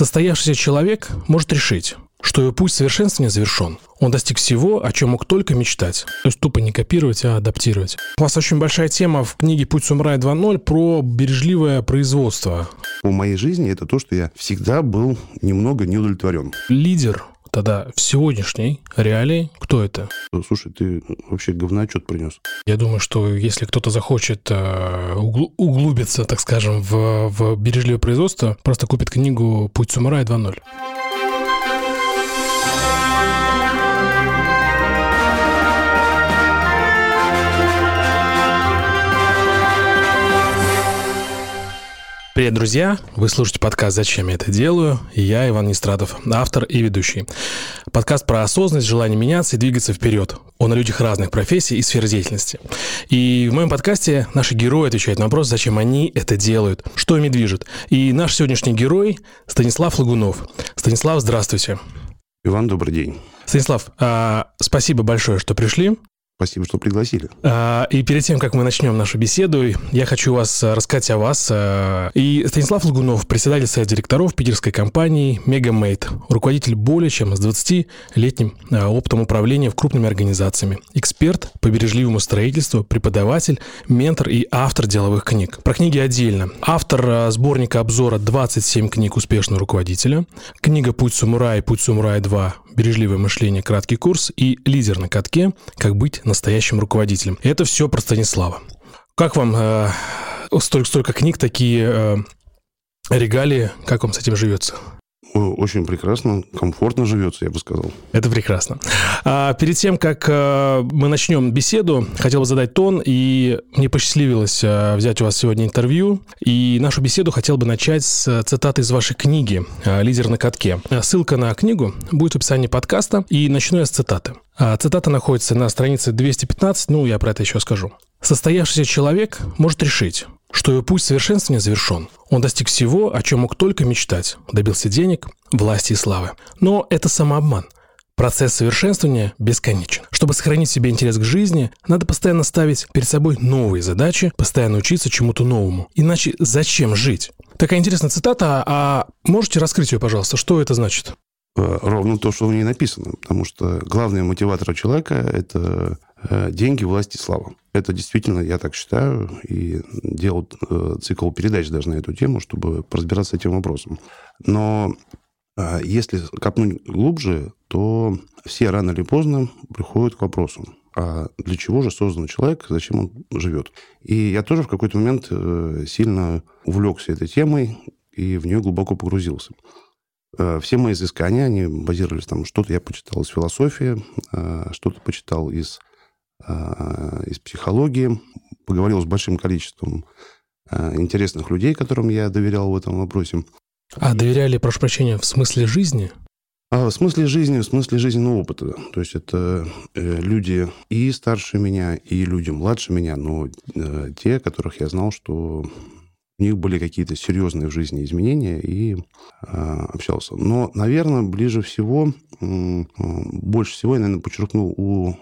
Состоявшийся человек может решить, что его путь совершенствования завершен. Он достиг всего, о чем мог только мечтать. То есть тупо не копировать, а адаптировать. У вас очень большая тема в книге «Путь самурая 2.0» про бережливое производство. По моей жизни это то, что я всегда был немного неудовлетворен. Лидер тогда в сегодняшней реалии кто это? Слушай, ты вообще говноотчет принес. Я думаю, что если кто-то захочет э, угл- углубиться, так скажем, в, в бережливое производство, просто купит книгу «Путь самурая 2.0». Привет, друзья! Вы слушаете подкаст «Зачем я это делаю?» И я, Иван Нестрадов, автор и ведущий. Подкаст про осознанность, желание меняться и двигаться вперед. Он о людях разных профессий и сфер деятельности. И в моем подкасте наши герои отвечают на вопрос, зачем они это делают, что ими движет. И наш сегодняшний герой Станислав Лагунов. Станислав, здравствуйте. Иван, добрый день. Станислав, а, спасибо большое, что пришли. Спасибо, что пригласили. А, И перед тем, как мы начнем нашу беседу, я хочу вас а, рассказать о вас. А, И Станислав Логунов, председатель совета директоров питерской компании Мегамейт, руководитель более чем с 20-летним а, опытом управления в крупными организациями, эксперт по бережливому строительству, преподаватель, ментор и автор деловых книг. Про книги отдельно. Автор сборника обзора 27 книг успешного руководителя, книга «Путь самурая» «Путь самурая 2. Бережливое мышление. Краткий курс» и «Лидер на катке. Как быть настоящим руководителем». Это все про Станислава. Как вам э, столько, столько книг, такие э, регалии, как вам с этим живется? Очень прекрасно, комфортно живется, я бы сказал. Это прекрасно. А, перед тем, как а, мы начнем беседу, хотел бы задать тон, и мне посчастливилось а, взять у вас сегодня интервью, и нашу беседу хотел бы начать с цитаты из вашей книги «Лидер на катке». Ссылка на книгу будет в описании подкаста, и начну я с цитаты. А, Цитата находится на странице 215, ну, я про это еще скажу. Состоявшийся человек может решить, что его путь совершенствования завершен. Он достиг всего, о чем мог только мечтать. Добился денег, власти и славы. Но это самообман. Процесс совершенствования бесконечен. Чтобы сохранить себе интерес к жизни, надо постоянно ставить перед собой новые задачи, постоянно учиться чему-то новому. Иначе зачем жить? Такая интересная цитата, а можете раскрыть ее, пожалуйста? Что это значит? Э, Ровно то, что в ней написано. Потому что главный мотиватор человека – это э, деньги, власть и слава. Это действительно, я так считаю, и делал э, цикл передач даже на эту тему, чтобы разбираться с этим вопросом. Но если копнуть глубже, то все рано или поздно приходят к вопросу, а для чего же создан человек, зачем он живет. И я тоже в какой-то момент сильно увлекся этой темой и в нее глубоко погрузился. Э, Все мои изыскания, они базировались там, что-то я почитал из философии, э, что-то почитал из, э, из психологии, поговорил с большим количеством интересных людей, которым я доверял в этом вопросе. А доверяли, прошу прощения, в смысле жизни? А в смысле жизни, в смысле жизненного опыта. То есть это люди и старше меня, и люди младше меня, но те, которых я знал, что у них были какие-то серьезные в жизни изменения, и э, общался. Но, наверное, ближе всего, м, больше всего я, наверное, подчеркнул у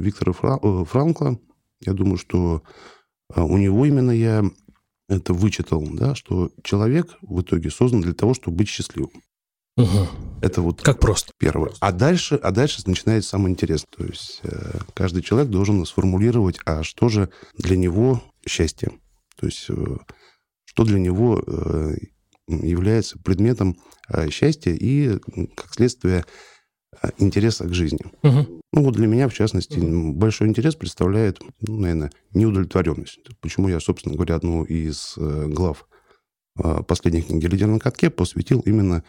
Виктора Фра- э, Франкла. Я думаю, что э, у него именно я это вычитал, да, что человек в итоге создан для того, чтобы быть счастливым. Угу. Это вот Как просто. первое. А дальше, а дальше начинается самое интересное. То есть э, каждый человек должен сформулировать, а что же для него счастье. То есть э, что для него э, является предметом э, счастья и, как следствие, э, интереса к жизни. Мгм. Ну вот для меня, в частности, большой интерес представляет, ну, наверное, неудовлетворенность. Почему я, собственно говоря, одну из глав последней книги «Лидер на катке» посвятил именно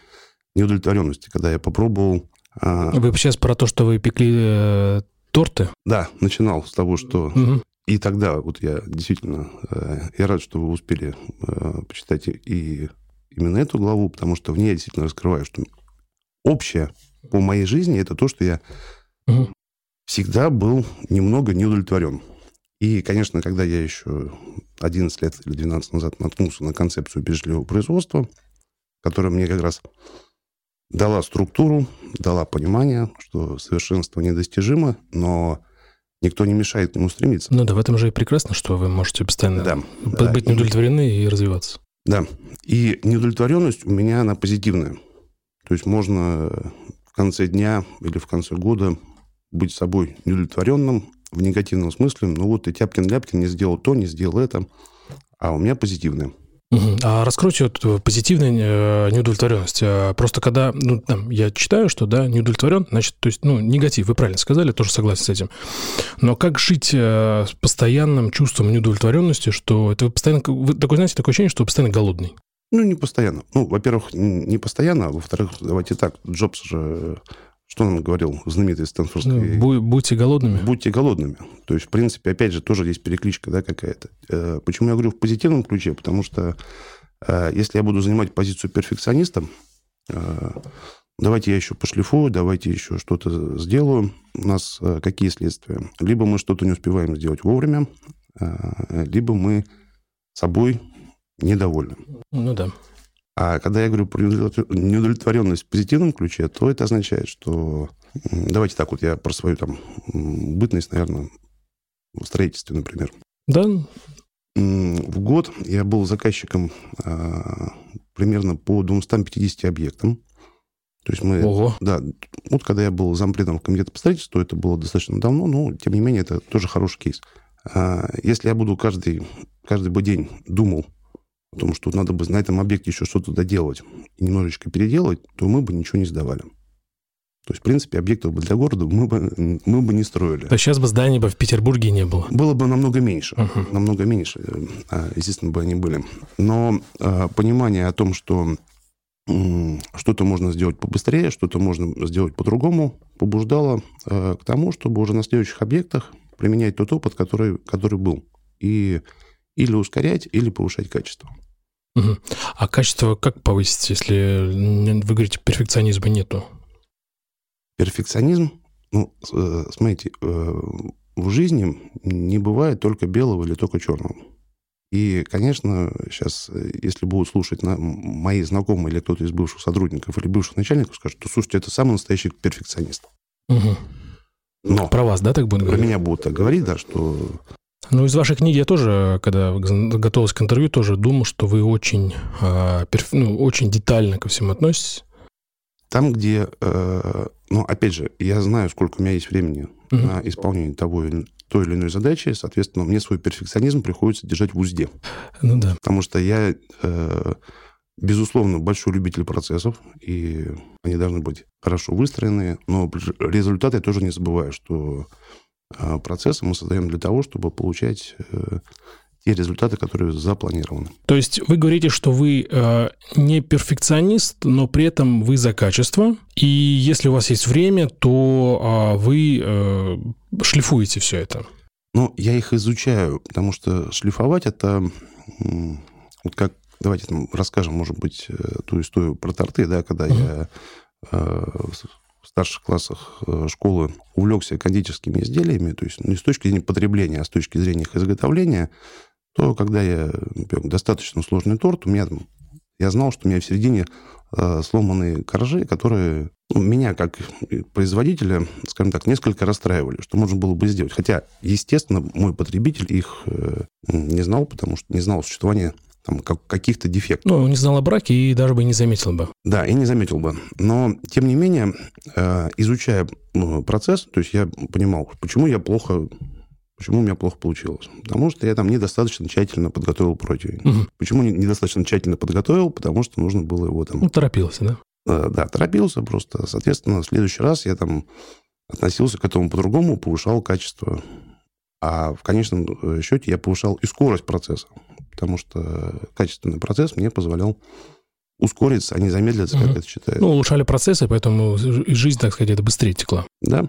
неудовлетворенности, когда я попробовал... а, Вы сейчас про то, что вы пекли э, торты? Да, начинал с того, что... Мгм. И тогда вот я действительно... э, Я рад, что вы успели э, почитать и именно эту главу, потому что в ней я действительно раскрываю, что общее по моей жизни это то, что я Мгм. всегда был немного неудовлетворен. И, конечно, когда я еще 11 лет или 12 назад наткнулся на концепцию бережливого производства, которая мне как раз дала структуру, дала понимание, что совершенство недостижимо, но никто не мешает к нему стремиться. Ну да, в этом же и прекрасно, что вы можете постоянно Да, б- да. быть неудовлетворены и развиваться. Да. И неудовлетворенность у меня, она позитивная. То есть можно в конце дня или в конце года быть собой неудовлетворенным в негативном смысле. Ну вот и Тяпкин-Ляпкин не сделал то, не сделал это. А у меня позитивное. А раскройте вот э, позитивную э, неудовлетворенность. Э, просто когда, ну, там, я читаю, что, да, неудовлетворен, значит, то есть, ну, негатив, вы правильно сказали, тоже согласен с этим. Но как жить с постоянным чувством неудовлетворенности, что это вы постоянно, вы такое, знаете, такое ощущение, что вы постоянно голодный? Ну, не постоянно. Ну, во-первых, не постоянно, а во-вторых, давайте так, Джобс же что он говорил, знаменитый Стэнфордский? Ну, будьте голодными. Будьте голодными. То есть, в принципе, опять же, тоже есть перекличка да, какая-то. Э, почему я говорю в позитивном ключе? Потому что э, если я буду занимать позицию перфекциониста, э, давайте я еще пошлифую, давайте еще что-то сделаю. У нас какие следствия? Либо мы что-то не успеваем сделать вовремя, либо мы собой недовольны. Ну да. А когда я говорю про неудовлетворенность в позитивном ключе, то это означает, что... Давайте так вот, я про свою там бытность, наверное, в строительстве, например. Да. В год я был заказчиком а, примерно по 250 объектам. То есть мы... Ого. Да, вот когда я был зампредом в комитете по строительству, это было достаточно давно, но, тем не менее, это тоже хороший кейс. А, если я буду каждый, каждый бы день думал потому что надо бы на этом объекте еще что-то доделать и немножечко переделать, то мы бы ничего не сдавали. То есть, в принципе, объектов бы для города мы бы, мы бы не строили. То сейчас бы зданий бы в Петербурге не было? Было бы намного меньше. Uh-huh. Намного меньше, а, естественно, бы они были. Но а, понимание о том, что что-то можно сделать побыстрее, что-то можно сделать по-другому, побуждало а, к тому, чтобы уже на следующих объектах применять тот опыт, который, который был. И или ускорять, или повышать качество. Угу. А качество как повысить, если вы говорите, перфекционизма нету? Перфекционизм, ну, э, смотрите, э, в жизни не бывает только белого или только черного. И, конечно, сейчас, если будут слушать на, мои знакомые или кто-то из бывших сотрудников или бывших начальников, скажут, что, слушайте, это самый настоящий перфекционист. Угу. Но про вас, да, так будут говорить? Про меня будут так говорить, да, что ну, из вашей книги я тоже, когда готовился к интервью, тоже думал, что вы очень, а, ну, очень детально ко всему относитесь. Там, где, э, ну, опять же, я знаю, сколько у меня есть времени угу. на исполнение того или, той или иной задачи, соответственно, мне свой перфекционизм приходится держать в узде. Ну да. Потому что я, э, безусловно, большой любитель процессов, и они должны быть хорошо выстроены, но результаты я тоже не забываю, что процессы мы создаем для того, чтобы получать э, те результаты, которые запланированы. То есть вы говорите, что вы э, не перфекционист, но при этом вы за качество, и если у вас есть время, то э, вы э, шлифуете все это. Ну, я их изучаю, потому что шлифовать это вот как давайте там расскажем, может быть, э, ту историю про торты, да, когда uh-huh. я э, в старших классах э, школы увлекся кондитерскими изделиями, то есть не с точки зрения потребления, а с точки зрения их изготовления, то когда я например, достаточно сложный торт, у меня я знал, что у меня в середине э, сломанные коржи, которые ну, меня как производителя, скажем так, несколько расстраивали, что можно было бы сделать. Хотя, естественно, мой потребитель их э, не знал, потому что не знал существования там, как, каких-то дефектов. Ну, не знал о браке и даже бы не заметил бы. Да, и не заметил бы. Но, тем не менее, э, изучая ну, процесс, то есть я понимал, почему я плохо Почему у меня плохо получилось? Потому что я там недостаточно тщательно подготовил противень. Угу. Почему недостаточно тщательно подготовил? Потому что нужно было его там... Ну, торопился, да? Э, да, торопился просто. Соответственно, в следующий раз я там относился к этому по-другому, повышал качество. А в конечном э, счете я повышал и скорость процесса потому что качественный процесс мне позволял ускориться, а не замедлиться, угу. как это считается. Ну, улучшали процессы, поэтому жизнь, так сказать, это быстрее текла. Да.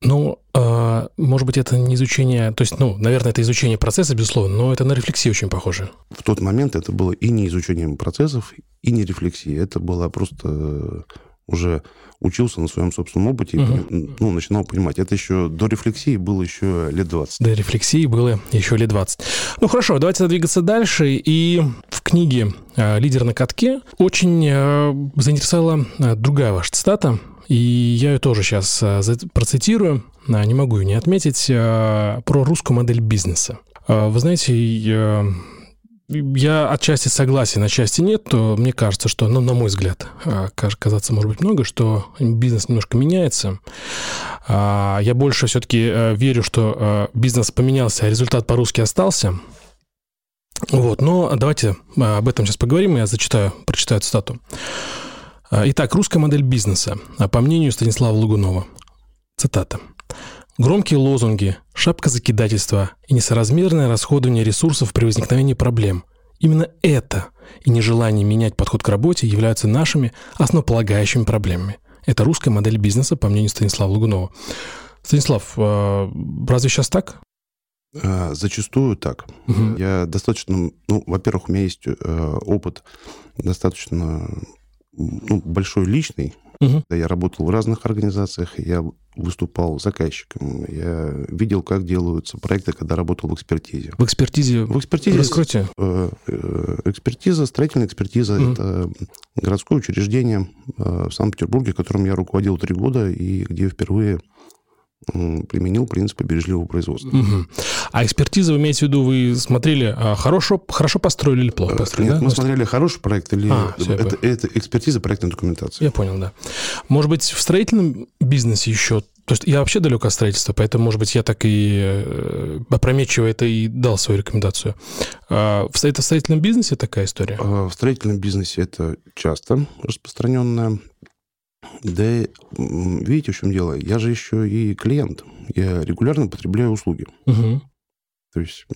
Ну, э, может быть, это не изучение, то есть, ну, наверное, это изучение процесса, безусловно, но это на рефлексию очень похоже. В тот момент это было и не изучением процессов, и не рефлексией. Это было просто уже учился на своем собственном опыте угу. и ну, начинал понимать. Это еще до рефлексии было еще лет 20. До рефлексии было еще лет 20. Ну хорошо, давайте двигаться дальше. И в книге э, «Лидер на катке» очень э, заинтересовала э, другая ваша цитата. И я ее тоже сейчас процитирую, не могу ее не отметить, про русскую модель бизнеса. Вы знаете, я отчасти согласен, отчасти нет, то мне кажется, что, ну, на мой взгляд, а, казаться может быть много, что бизнес немножко меняется. А, я больше все-таки э, верю, что э, бизнес поменялся, а результат по-русски остался. Вот, но давайте об этом сейчас поговорим, я зачитаю, прочитаю цитату. Итак, русская модель бизнеса, по мнению Станислава Лугунова. Цитата. Громкие лозунги, шапка закидательства и несоразмерное расходование ресурсов при возникновении проблем. Именно это и нежелание менять подход к работе являются нашими основополагающими проблемами. Это русская модель бизнеса, по мнению Станислава Лугунова. Станислав, а, разве сейчас так? А, зачастую так. Угу. Я достаточно, ну, во-первых, у меня есть э, опыт достаточно ну, большой личный. Угу. Я работал в разных организациях, я выступал заказчиком, я видел, как делаются проекты, когда работал в экспертизе. В экспертизе? В экспертизе. Раскройте. Э, э, экспертиза, строительная экспертиза угу. это городское учреждение э, в Санкт-Петербурге, которым я руководил три года и где впервые применил принципы бережливого производства. Угу. А экспертиза, вы имеете в виду, вы смотрели, а, хорошо, хорошо построили или плохо построили? Нет, да? мы смотрели хороший проект или... А, это, это экспертиза проектной документации. Я понял, да. Может быть, в строительном бизнесе еще... То есть я вообще далек от строительства, поэтому, может быть, я так и э, опрометчиво это и дал свою рекомендацию. А в строительном бизнесе такая история? А в строительном бизнесе это часто распространенная да, видите, в чем дело? Я же еще и клиент. Я регулярно потребляю услуги. Угу. То есть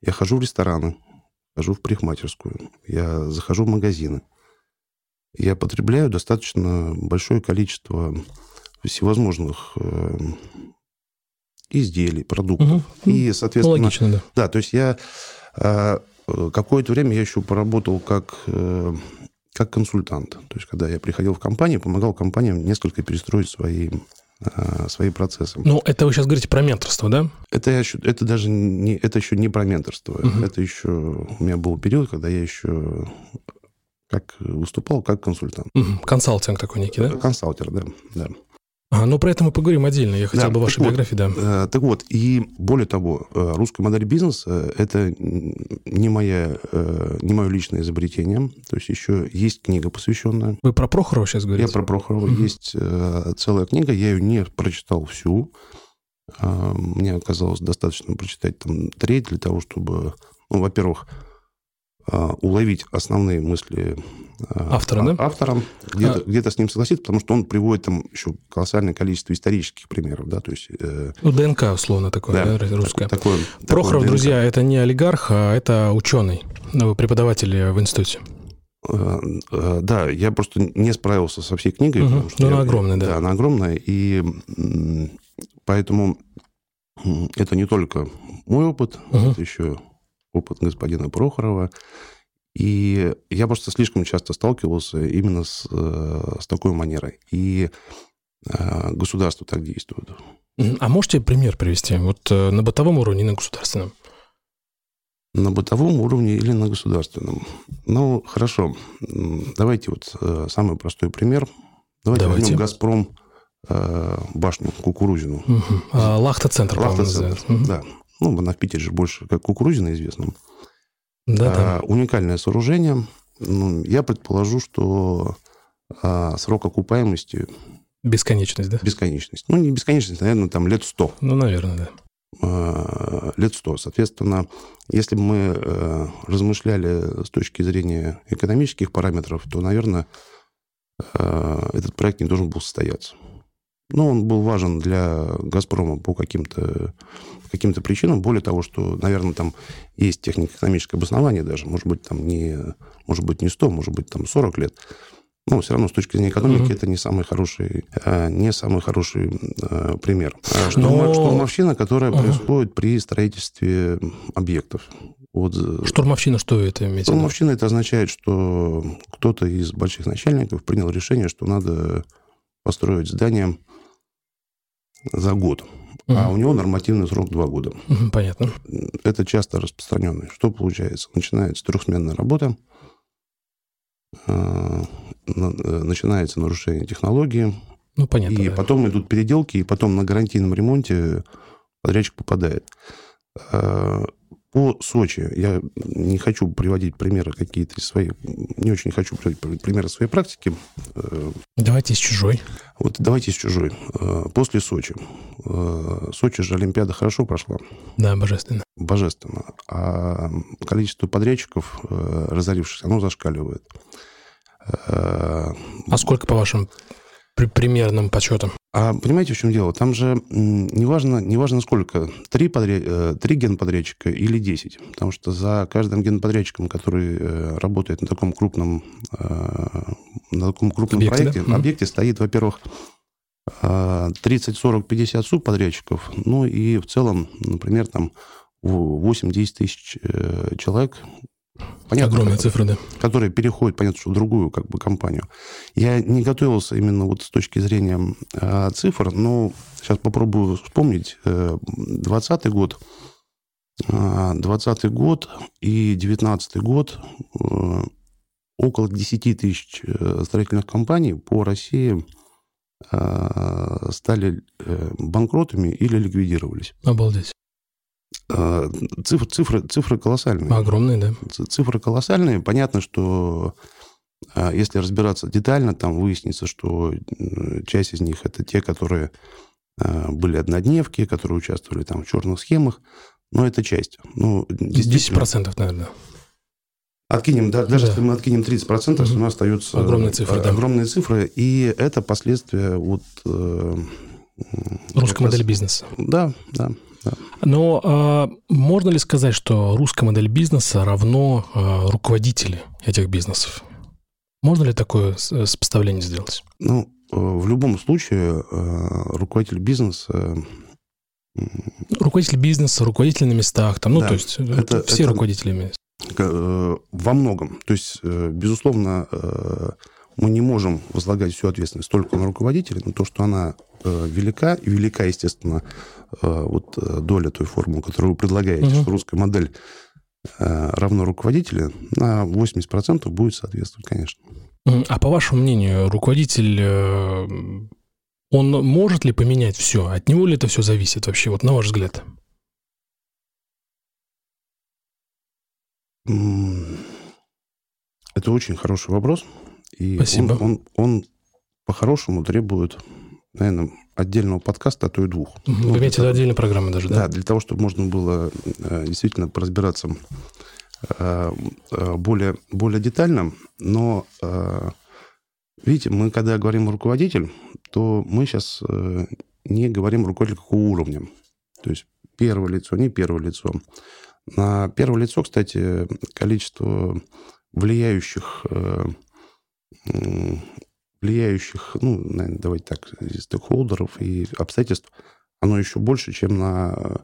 я хожу в рестораны, хожу в парикмахерскую, я захожу в магазины. Я потребляю достаточно большое количество всевозможных э, изделий, продуктов. Угу. И, соответственно... Логично, да. Да, то есть я э, какое-то время я еще поработал как э, как консультант. То есть, когда я приходил в компанию, помогал компаниям несколько перестроить свои а, свои процессы. Ну, это вы сейчас говорите про менторство, да? Это, еще, это даже не, это еще не про менторство. Угу. Это еще... У меня был период, когда я еще как выступал как консультант. Угу. Консалтинг такой некий, да? Консалтер, да. да. А, ну, про это мы поговорим отдельно. Я хотел да, бы вашей биографии, вот, да. Э, так вот, и более того, э, русская модель бизнеса – это не, моя, э, не мое личное изобретение. То есть еще есть книга, посвященная. Вы про Прохорова сейчас говорите? Я про Прохорова. Угу. Есть целая книга, я ее не прочитал всю. Мне оказалось достаточно прочитать там треть для того, чтобы, ну, во-первых, уловить основные мысли Автора, да? Автором, где-то, а... где с ним согласиться, потому что он приводит там еще колоссальное количество исторических примеров, да, то есть... Э... Ну, ДНК, условно, такое, да, да русское. Такое, Прохоров, такое друзья, это не олигарх, а это ученый, ну, преподаватель в институте. Э, э, да, я просто не справился со всей книгой. Угу. Но она огромная, да. Да, она огромная, и поэтому это не только мой опыт, угу. это еще опыт господина Прохорова, и я просто слишком часто сталкивался именно с, э, с такой манерой. И э, государство так действует. А можете пример привести? Вот э, на бытовом уровне и на государственном? На бытовом уровне или на государственном? Ну, хорошо. Давайте вот самый простой пример. Давайте, Давайте. возьмем «Газпром», башню Кукурузину. Угу. А, Лахта-центр, Лахта-центр, да. Ну, она в Питере же больше как Кукурузина известна. Да, да. Уникальное сооружение. Ну, я предположу, что а, срок окупаемости... Бесконечность, да? Бесконечность. Ну, не бесконечность, наверное, там лет сто. Ну, наверное, да. А, лет сто. Соответственно, если бы мы а, размышляли с точки зрения экономических параметров, то, наверное, а, этот проект не должен был состояться. Но он был важен для «Газпрома» по каким-то каким-то причинам. Более того, что, наверное, там есть технико-экономическое обоснование даже. Может быть, там не, может быть, не 100, может быть, там 40 лет. Но все равно с точки зрения экономики mm-hmm. это не самый хороший, а, не самый хороший а, пример. А Но... Штурмовщина, которая uh-huh. происходит при строительстве объектов. Вот, штурмовщина что это имеется? Штурмовщина это означает, что кто-то из больших начальников принял решение, что надо построить здание за год. Угу. А у него нормативный срок два года. Угу, понятно. Это часто распространенный. Что получается? Начинается трехсменная работа, а, начинается нарушение технологии. Ну, понятно. И да. потом идут переделки, и потом на гарантийном ремонте подрядчик попадает. По Сочи я не хочу приводить примеры какие-то из своих, не очень хочу приводить примеры своей практики. Э, давайте из чужой. Вот давайте из чужой. Э, после Сочи. Э, Сочи же Олимпиада хорошо прошла. Да, божественно. Божественно. А количество подрядчиков, разорившихся, оно зашкаливает. А сколько, по вашим при примерным подсчетам? А понимаете, в чем дело? Там же неважно, неважно сколько, три, подряд, э, три генподрядчика или десять. Потому что за каждым генподрядчиком, который э, работает на таком крупном, э, на таком крупном объекте, проекте, да? объекте стоит, во-первых, 30, 40, 50 субподрядчиков. Ну и в целом, например, там 8-10 тысяч человек, Понятно, Огромные цифры, да. Которые переходят, понятно, что в другую как бы компанию. Я не готовился именно вот с точки зрения э, цифр, но сейчас попробую вспомнить. 20 год, 20 год и 19 год э, около 10 тысяч э, строительных компаний по России э, стали банкротами или ликвидировались. Обалдеть. А, цифры, цифры, цифры колоссальные. Огромные, да. Цифры колоссальные. Понятно, что а, если разбираться детально, там выяснится, что часть из них это те, которые а, были однодневки, которые участвовали там в черных схемах. Но это часть. Ну, 10%, наверное. Откинем, да, даже да. если мы откинем 30%, угу. у нас остаются огромные цифры. Да. Огромные цифры. И это последствия вот... Э, Русской модели бизнеса. Да, да. Но а, можно ли сказать, что русская модель бизнеса равно а, руководители этих бизнесов? Можно ли такое сопоставление сделать? Ну, э, в любом случае, э, руководитель бизнеса Руководитель бизнеса, руководители на местах, там, ну, да, то есть э, это, все это руководители. Во многом. То есть, безусловно, мы не можем возлагать всю ответственность только на руководителя, но то, что она велика, и велика, естественно, Э, вот э, доля той формулы, которую вы предлагаете, угу. что русская модель э, равно руководителя, на 80% будет соответствовать, конечно. А по вашему мнению, руководитель, он может ли поменять все? От него ли это все зависит вообще, вот на ваш взгляд? Это очень хороший вопрос. И Спасибо. Он, он, он по-хорошему требует, наверное, отдельного подкаста, а то и двух. Вы ну, имеете в виду отдельной программы даже, да? Да, для того, чтобы можно было э, действительно разбираться э, э, более, более детально. Но, видите, мы когда говорим руководитель, то мы сейчас не говорим руководитель какого уровня. То есть первое лицо, не первое лицо. На первое лицо, кстати, количество влияющих влияющих, ну, наверное, давайте так, стейкхолдеров и обстоятельств, оно еще больше, чем на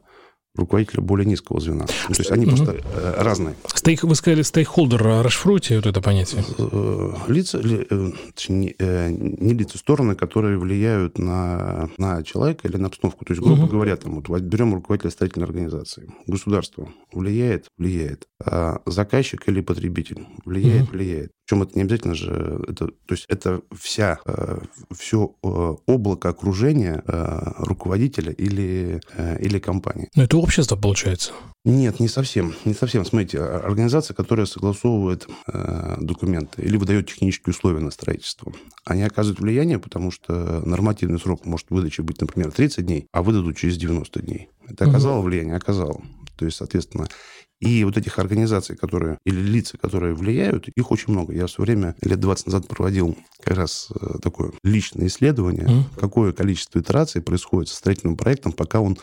руководителя более низкого звена. Ну, то есть они угу. просто э, разные. Стейк, вы сказали стейкхолдер, а расшифруйте вот это понятие. Э, лица, э, не, не лица, стороны, которые влияют на, на человека или на обстановку. То есть, грубо угу. говоря, там, вот берем руководителя строительной организации. Государство влияет? Влияет. А заказчик или потребитель? Влияет? Угу. Влияет. Причем это не обязательно же, это, то есть это вся, все облако окружения руководителя или, или компании. Но это общество, получается? Нет, не совсем. Не совсем. Смотрите, организация, которая согласовывает э, документы или выдает технические условия на строительство, они оказывают влияние, потому что нормативный срок может выдачи быть, например, 30 дней, а выдадут через 90 дней. Это оказало угу. влияние? Оказало. То есть, соответственно, и вот этих организаций, которые, или лица, которые влияют, их очень много. Я в свое время, лет 20 назад, проводил как раз э, такое личное исследование, mm какое количество итераций происходит со строительным проектом, пока он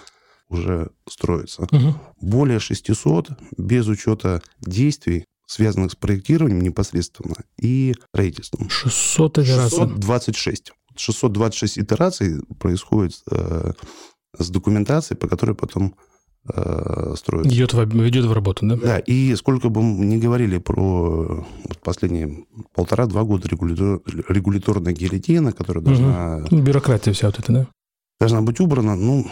уже строится. Угу. Более 600 без учета действий, связанных с проектированием непосредственно и строительством. 600 итераций? 626. 626 итераций происходит э, с документацией, по которой потом э, строится. Идет в, идет в работу, да? Да, и сколько бы мы ни говорили про вот последние полтора-два года регулятор, регуляторная гильотина, которая должна... Угу. Бюрократия вся вот эта, да? должна быть убрана, ну,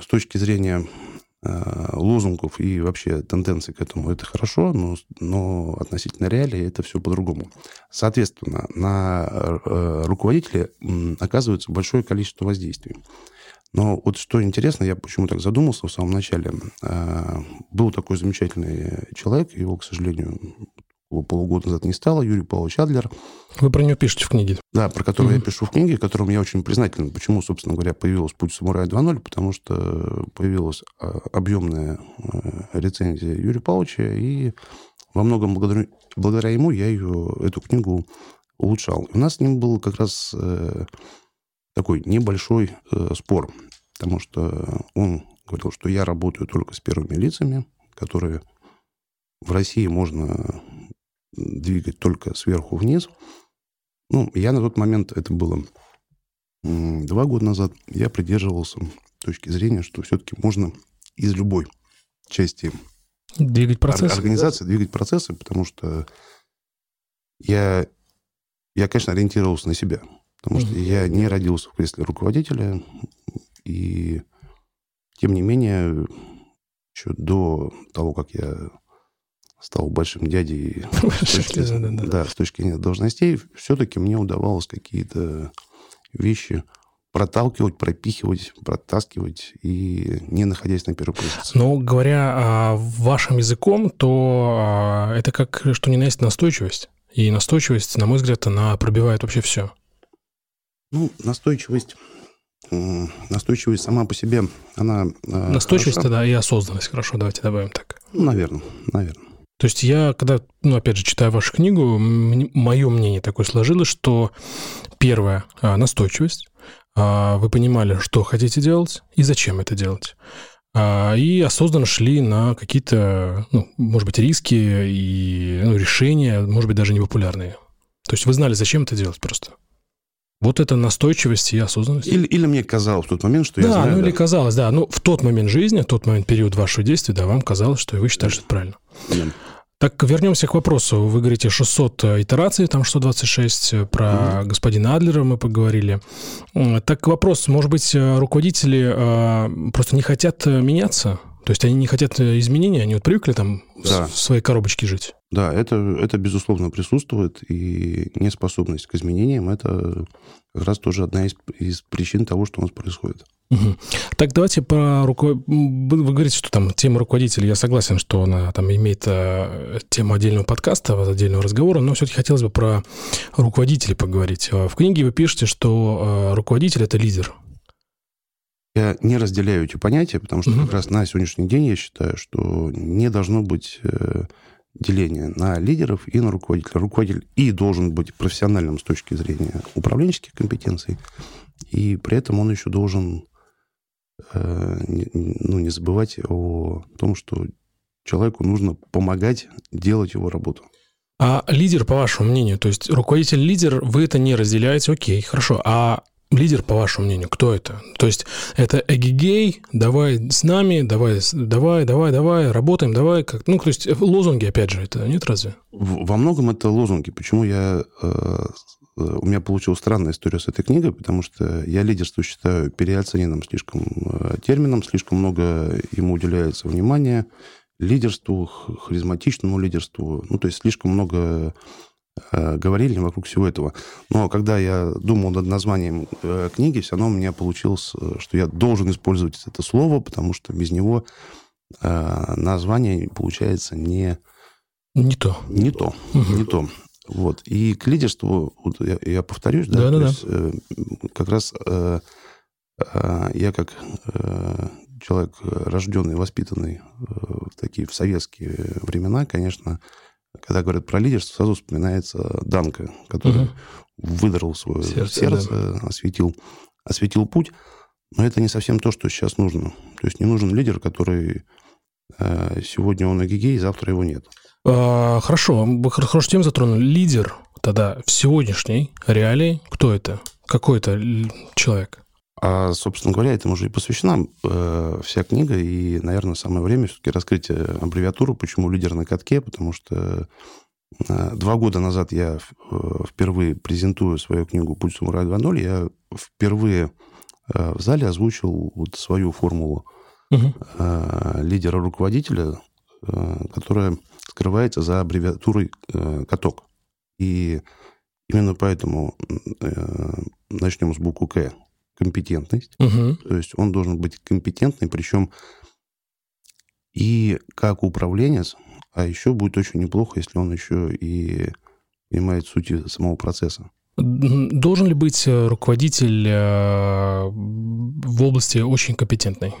с точки зрения э, лозунгов и вообще тенденций к этому, это хорошо, но, но относительно реалии это все по-другому. Соответственно, на э, руководителя оказывается большое количество воздействий. Но вот что интересно, я почему так задумался в самом начале. А, был такой замечательный человек, его, к сожалению, полугода назад не стало, Юрий Павлович Адлер. Вы про него пишете в книге? Да, про которого mm-hmm. я пишу в книге, которому я очень признателен. Почему, собственно говоря, появилась «Путь самурая 2.0»? Потому что появилась а, объемная а, рецензия Юрия Павловича, и во многом благодаря, благодаря ему я ее, эту книгу улучшал. у нас с ним был как раз э, такой небольшой э, спор, потому что он говорил, что я работаю только с первыми лицами, которые в России можно двигать только сверху вниз. Ну, я на тот момент, это было два года назад, я придерживался точки зрения, что все-таки можно из любой части двигать процессы, организации да? двигать процессы, потому что я, я, конечно, ориентировался на себя. Потому что я не родился в кресле руководителя, и тем не менее, еще до того, как я стал большим дядей с точки, да, с точки зрения должностей, все-таки мне удавалось какие-то вещи проталкивать, пропихивать, протаскивать и не находясь на первой позиции. Но говоря а, вашим языком, то а, это как что ни на есть настойчивость. И настойчивость, на мой взгляд, она пробивает вообще все. Ну, настойчивость, настойчивость сама по себе, она... А, настойчивость хороша. тогда и осознанность, хорошо, давайте добавим так. Ну, наверное, наверное. То есть я, когда, ну, опять же, читаю вашу книгу, мое мнение такое сложилось, что первое а, – настойчивость. А, вы понимали, что хотите делать и зачем это делать. И осознанно шли на какие-то, ну, может быть, риски и ну, решения, может быть, даже непопулярные. То есть вы знали, зачем это делать просто. Вот это настойчивость и осознанность. Или, или мне казалось в тот момент, что да, я знаю. Ну, да, ну или казалось, да. Ну, в тот момент жизни, в тот момент период вашего действия, да, вам казалось, что вы считаете, что это правильно. Да. Так, вернемся к вопросу. Вы говорите 600 э, итераций, там 126, э, про mm-hmm. господина Адлера мы поговорили. Так вопрос, может быть, э, руководители просто не хотят меняться? То есть они не хотят изменений, они вот привыкли там да. в своей коробочке жить? Да, это, это безусловно присутствует, и неспособность к изменениям – это как раз тоже одна из, из причин того, что у нас происходит. Угу. Так давайте про руководителя. Вы говорите, что там тема руководителя, я согласен, что она там имеет э, тему отдельного подкаста, отдельного разговора, но все-таки хотелось бы про руководителей поговорить. Э, в книге вы пишете, что э, руководитель – это лидер. Я не разделяю эти понятия, потому что угу. как раз на сегодняшний день я считаю, что не должно быть э, деления на лидеров и на руководителя. Руководитель и должен быть профессиональным с точки зрения управленческих компетенций, и при этом он еще должен Э, ну, не забывать о том, что человеку нужно помогать делать его работу. А лидер, по вашему мнению, то есть руководитель-лидер, вы это не разделяете, окей, хорошо. А лидер, по вашему мнению, кто это? То есть это эгигей, давай с нами, давай, давай, давай, давай, работаем, давай. Как... Ну, то есть лозунги, опять же, это нет разве? Во многом это лозунги. Почему я э, у меня получилась странная история с этой книгой, потому что я лидерство считаю переоцененным слишком э, термином, слишком много ему уделяется внимания лидерству, харизматичному лидерству, ну, то есть слишком много э, говорили вокруг всего этого. Но когда я думал над названием э, книги, все равно у меня получилось, что я должен использовать это слово, потому что без него название получается не... Не то. Не то. Угу. Не то. Вот. И к лидерству, вот я, я повторюсь, да, да, да, есть, э, как раз э, э, я как э, человек рожденный, воспитанный э, в такие в советские времена, конечно, когда говорят про лидерство, сразу вспоминается Данка, который угу. выдрал свое сердце, сердце да. осветил, осветил путь. Но это не совсем то, что сейчас нужно. То есть не нужен лидер, который э, сегодня он эгегей, завтра его нет. А, хорошо, вы хорошо тему затронули. Лидер тогда в сегодняшней реалии, кто это? Какой это человек? А, собственно говоря, этому уже и посвящена э, вся книга, и, наверное, самое время все-таки раскрыть э, аббревиатуру, почему лидер на катке, потому что э, два года назад я э, впервые презентую свою книгу «Путь самурая 2.0», я впервые э, в зале озвучил вот свою формулу угу. э, лидера-руководителя, э, которая скрывается за аббревиатурой э, каток. И именно поэтому э, начнем с буквы К. компетентность. Угу. То есть он должен быть компетентный, причем и как управленец, а еще будет очень неплохо, если он еще и понимает суть самого процесса. Должен ли быть э, руководитель э, в области очень компетентный?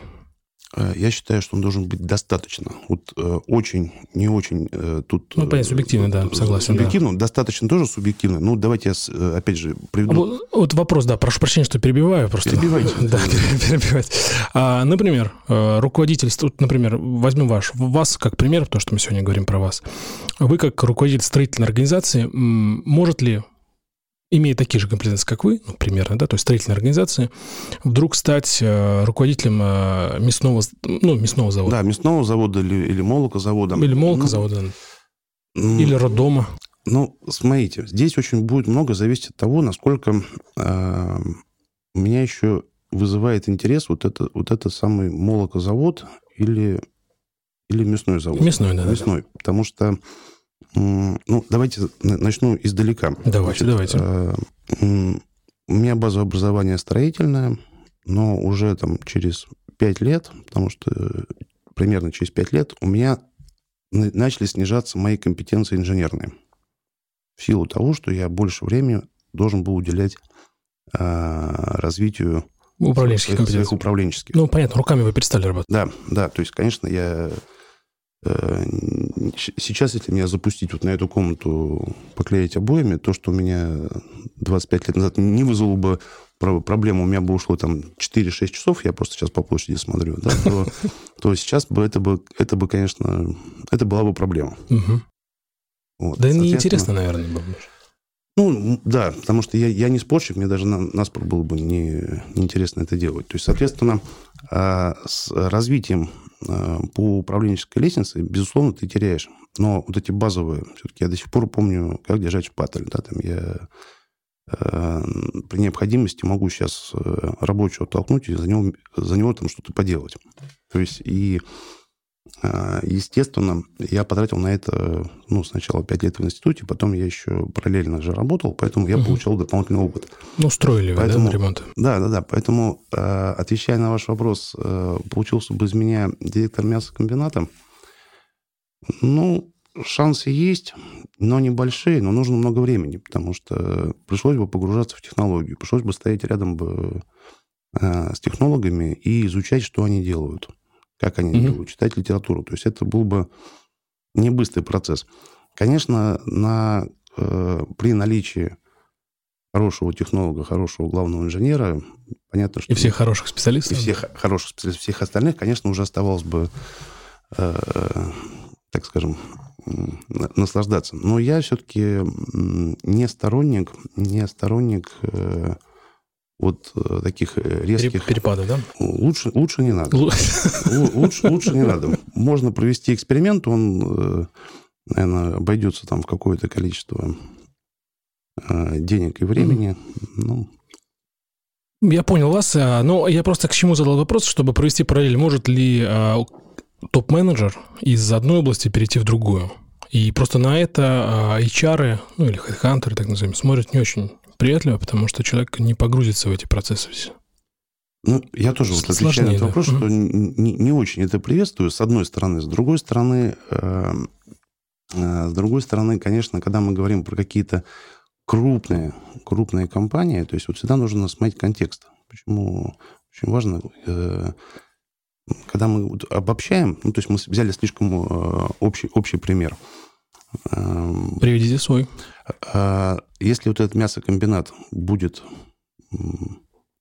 Э, я считаю, что он должен быть достаточно. Вот э, очень, не очень э, тут... Ну, понятно, субъективно, да, согласен. Субъективно, да. достаточно тоже субъективно. Ну, давайте я, опять же, приведу... Вот, вот вопрос, да, прошу прощения, что перебиваю просто. Перебивайте. Да, перебивать. А, например, руководитель, например, возьмем ваш, вас как пример, потому что мы сегодня говорим про вас. Вы как руководитель строительной организации, может ли имея такие же компетенции, как вы, ну, примерно, да, то есть строительная организация, вдруг стать э, руководителем э, мясного, ну, мясного завода. Да, мясного завода или, или молокозавода. Или молокозавода. Ну, или роддома. Ну, смотрите, здесь очень будет много зависеть от того, насколько э, меня еще вызывает интерес вот это, вот это самый молокозавод или, или мясной завод. Мясной, да. Мясной, да. потому что ну, давайте начну издалека. Давайте, Значит, давайте. Э, у меня базовое образование строительное, но уже там через пять лет, потому что примерно через пять лет у меня начали снижаться мои компетенции инженерные. В силу того, что я больше времени должен был уделять э, развитию управленческих своих, своих управленческих. Ну, понятно, руками вы перестали работать. Да, да, то есть, конечно, я Э, сейчас, если меня запустить вот на эту комнату, поклеить обоями, то, что у меня 25 лет назад не вызвало бы проблему, у меня бы ушло там 4-6 часов, я просто сейчас по площади смотрю, да, то, то сейчас бы это, бы это бы, конечно, это была бы проблема. Угу. Вот, да неинтересно, наверное, было бы. Ну, да, потому что я, я не спорщик, мне даже на, наспор было бы не, неинтересно это делать. То есть, соответственно, а, с развитием а, по управленческой лестнице, безусловно, ты теряешь. Но вот эти базовые, все-таки я до сих пор помню, как держать шпатель. Да, там я э, при необходимости могу сейчас рабочего толкнуть и за него, за него там что-то поделать. То есть и а, естественно, я потратил на это, ну, сначала 5 лет в институте, потом я еще параллельно же работал, поэтому я угу. получал дополнительный опыт. Ну, строили поэтому, вы, да, ремонт? Да, да, да. Поэтому, а, отвечая на ваш вопрос, а, получился бы из меня директор мясокомбината, ну, шансы есть, но небольшие, но нужно много времени, потому что пришлось бы погружаться в технологию, пришлось бы стоять рядом бы с технологами и изучать, что они делают как они mm-hmm. делают, читать литературу. То есть это был бы не быстрый процесс. Конечно, на, э, при наличии хорошего технолога, хорошего главного инженера, понятно, что... И всех хороших специалистов? И всех хороших специалистов, всех остальных, конечно, уже оставалось бы, э, так скажем, наслаждаться. Но я все-таки не сторонник, не сторонник э, вот э, таких э, резких... Перепадов, да? Лучше, лучше не надо. Лучше, лучше не надо. Можно провести эксперимент, он, э, наверное, обойдется там в какое-то количество денег и времени. Ну, я понял вас, но я просто к чему задал вопрос, чтобы провести параллель. Может ли топ-менеджер из одной области перейти в другую? И просто на это HR, ну или HeadHunter, так называем, смотрят не очень приветливо, потому что человек не погрузится в эти процессы все. Ну, я тоже вот отвечаю на этот да. вопрос, что не, не очень это приветствую, с одной стороны. С другой стороны, э, э, с другой стороны, конечно, когда мы говорим про какие-то крупные, крупные компании, то есть вот всегда нужно смотреть контекст. Почему очень важно, э, когда мы обобщаем, ну, то есть мы взяли слишком э, общий, общий пример – Приведите свой. А, если вот этот мясокомбинат будет,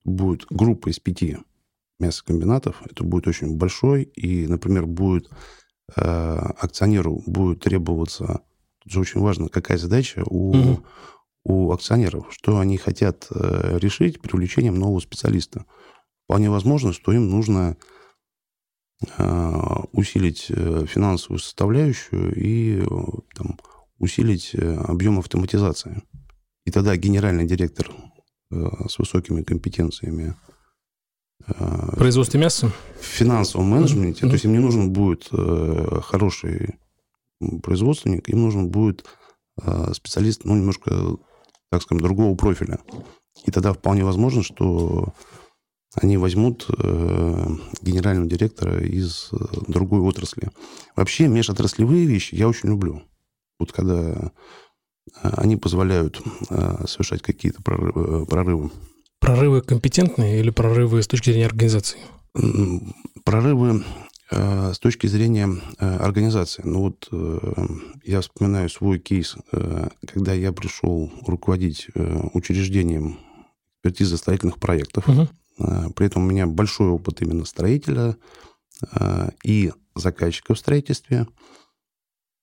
будет группа из пяти мясокомбинатов, это будет очень большой, и, например, будет э, акционеру будет требоваться, тут же очень важно, какая задача у, угу. у акционеров, что они хотят э, решить привлечением нового специалиста. Вполне возможно, что им нужно усилить э, финансовую составляющую и э, там, усилить объем автоматизации. И тогда генеральный директор с высокими компетенциями Производство мяса? В финансовом менеджменте. Mm-hmm. То есть им не нужен будет хороший производственник, им нужен будет специалист, ну, немножко, так скажем, другого профиля. И тогда вполне возможно, что они возьмут э, генерального директора из э, другой отрасли. Вообще межотраслевые вещи я очень люблю. Вот когда э, они позволяют э, совершать какие-то прорывы, прорывы. Прорывы компетентные или прорывы с точки зрения организации? Прорывы э, с точки зрения э, организации. Ну вот э, я вспоминаю свой кейс, э, когда я пришел руководить э, учреждением экспертизы строительных проектов. Угу. Э, при этом у меня большой опыт именно строителя э, и заказчика в строительстве.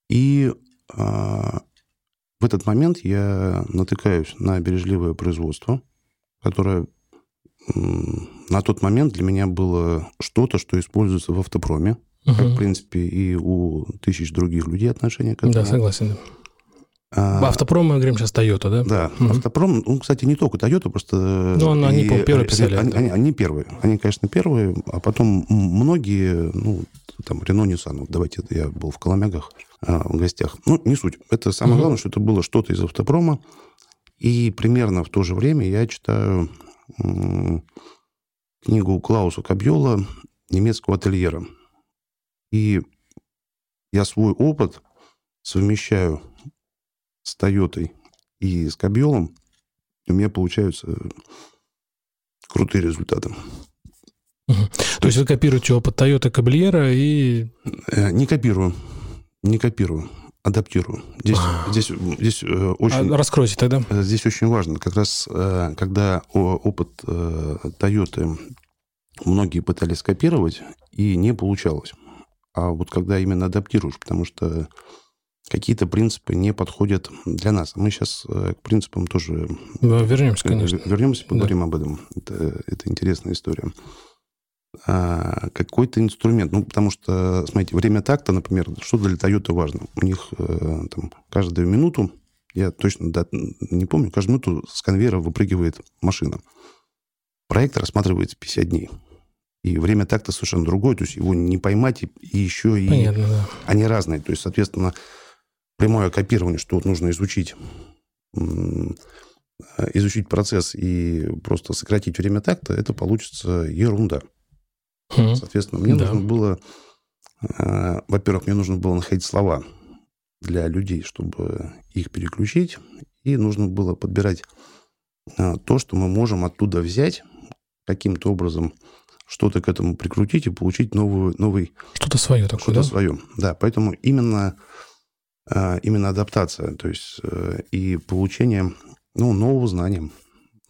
И э, в этот момент я натыкаюсь на бережливое производство, которое на тот момент для меня было что-то, что используется в автопроме, угу. как, в принципе, и у тысяч других людей отношения к этому. Да, согласен. А, Автопром, мы говорим сейчас Toyota, да? Да, угу. автопром, ну, кстати, не только Toyota, просто... Ну, они, и, первые писали. Они, они, они первые, они, конечно, первые, а потом многие, ну, там, Рено, Nissan, вот давайте, я был в Коломягах а, в гостях. Ну, не суть. Это самое угу. главное, что это было что-то из автопрома, и примерно в то же время я читаю книгу Клауса Кабьола «Немецкого ательера». И я свой опыт совмещаю с Тойотой и с Кабьолом, у меня получаются крутые результаты. Угу. То, То есть вы копируете опыт Toyota Каблиера и... Э, не копирую. Не копирую. Адаптирую. Здесь, здесь, здесь э, очень... А раскройте тогда. Э, здесь очень важно. Как раз, когда опыт Toyota многие пытались скопировать, и не получалось. А вот когда именно адаптируешь, потому что какие-то принципы не подходят для нас. Мы сейчас э, к принципам тоже... Вернемся, конечно. Вернемся, поговорим да. об этом. Это, это интересная история. А, какой-то инструмент. Ну, потому что, смотрите, время такта, например, что для Toyota важно? У них э, там, каждую минуту, я точно да, не помню, каждую минуту с конвейера выпрыгивает машина. Проект рассматривается 50 дней. И время такта совершенно другое, то есть его не поймать, и, и еще и... Понятно, да. Они разные. То есть, соответственно, прямое копирование, что вот нужно изучить, изучить процесс и просто сократить время такта, это получится ерунда. Mm-hmm. Соответственно, мне да. нужно было, э, во-первых, мне нужно было находить слова для людей, чтобы их переключить, и нужно было подбирать э, то, что мы можем оттуда взять, каким-то образом что-то к этому прикрутить и получить новую, новый... Что-то свое такое, Что-то да? свое, да. Поэтому именно именно адаптация, то есть э, и получение ну, нового знания,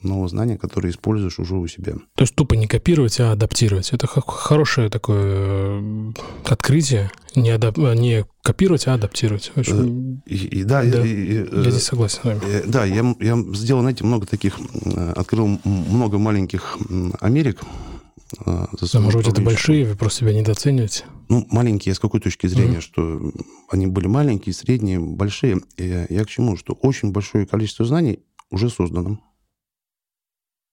нового знания, которое используешь уже у себя. То есть тупо не копировать, а адаптировать. Это хорошее такое э, открытие. Не, адап... не копировать, а адаптировать. Очень... И, и, да, да. И, и, я здесь согласен с вами. Да, я, я сделал, знаете, много таких, открыл много маленьких Америк, а, да, может быть, это большие, вы просто себя недооцениваете? Ну, маленькие, с какой точки зрения, mm-hmm. что они были маленькие, средние, большие. И я к чему? Что очень большое количество знаний уже создано.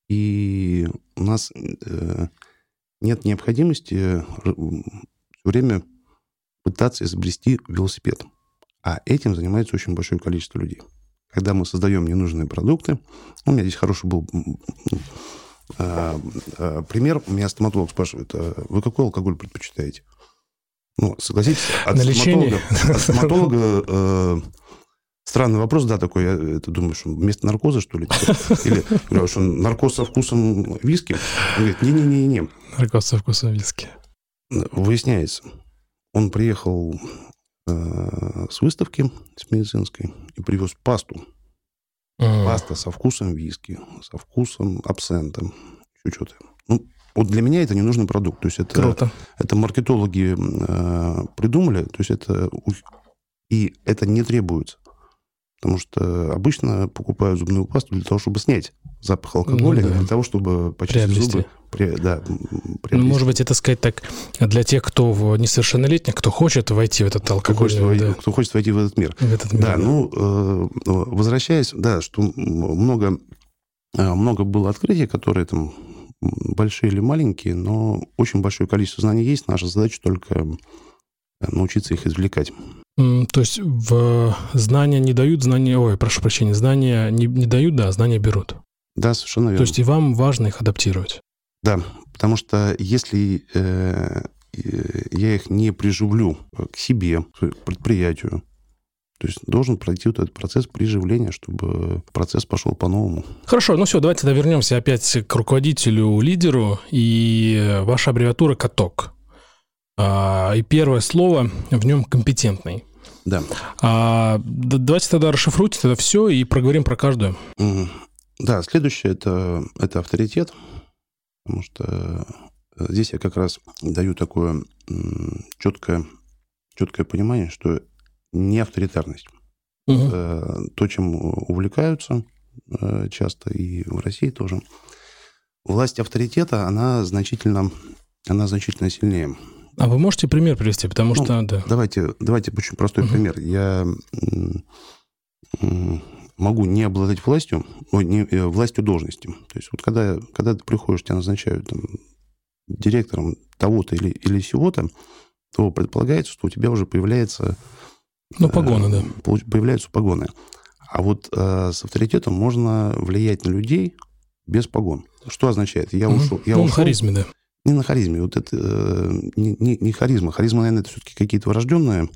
И у нас э, нет необходимости все время пытаться изобрести велосипед. А этим занимается очень большое количество людей. Когда мы создаем ненужные продукты, у меня здесь хороший был пример, меня стоматолог спрашивает, а вы какой алкоголь предпочитаете? Ну, согласитесь, от На стоматолога, от стоматолога э, странный вопрос, да, такой, я это думаю, что вместо наркоза, что ли? Или говорю, что наркоз со вкусом виски? Он говорит, не-не-не-не. Наркоз со вкусом виски. Выясняется, он приехал э, с выставки, с медицинской, и привез пасту Mm. Паста со вкусом виски, со вкусом абсента, еще что-то. Ну, вот для меня это ненужный продукт. То есть это, Круто. это маркетологи э, придумали, то есть это и это не требуется. Потому что обычно покупают зубную пасту для того, чтобы снять запах алкоголя, ну, да. для того, чтобы почистить зубы. При, да, ну, может быть, это сказать так, для тех, кто несовершеннолетних, кто хочет войти в этот алкоголь. Кто хочет, да. кто хочет войти в этот мир. В этот мир да, да, ну, э, возвращаясь, да, что много, э, много было открытий, которые там большие или маленькие, но очень большое количество знаний есть. Наша задача только научиться их извлекать. То есть в знания не дают, знания, ой, прошу прощения, знания не, не дают, да, знания берут. Да, совершенно верно. То есть и вам важно их адаптировать. Да, потому что если э, я их не приживлю к себе, к предприятию, то есть должен пройти вот этот процесс приживления, чтобы процесс пошел по-новому. Хорошо, ну все, давайте тогда вернемся опять к руководителю, лидеру. И ваша аббревиатура «Каток». А, и первое слово в нем «компетентный». Да. А, давайте тогда расшифруйте тогда все и проговорим про каждую. Да, следующее это, это авторитет, потому что здесь я как раз даю такое четкое, четкое понимание, что не авторитарность. Угу. То, чем увлекаются э, часто и в России тоже. Власть авторитета, она значительно, она значительно сильнее. А вы можете пример привести? Потому ну, что... Да. Давайте, давайте очень простой угу. пример. Я могу не обладать властью, не, э, властью должности. То есть вот когда, когда ты приходишь, тебя назначают там, директором того-то или, или сего-то, то предполагается, что у тебя уже появляется ну, погоны, да. Э, появляются погоны. А вот э, с авторитетом можно влиять на людей без погон. Что означает? Я угу. ушел. Я ну, ушел, харизме, да. Не на харизме. Вот это э, не, не, не харизма. Харизма, наверное, это все-таки какие-то врожденные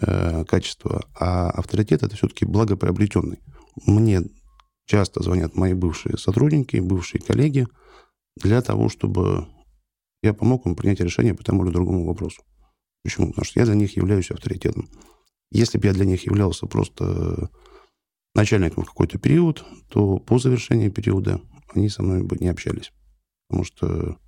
э, качества, а авторитет это все-таки благоприобретенный. Мне часто звонят мои бывшие сотрудники, бывшие коллеги для того, чтобы я помог им принять решение по тому или другому вопросу. Почему? Потому что я для них являюсь авторитетом. Если бы я для них являлся просто начальником в какой-то период, то по завершении периода они со мной бы не общались. Потому что...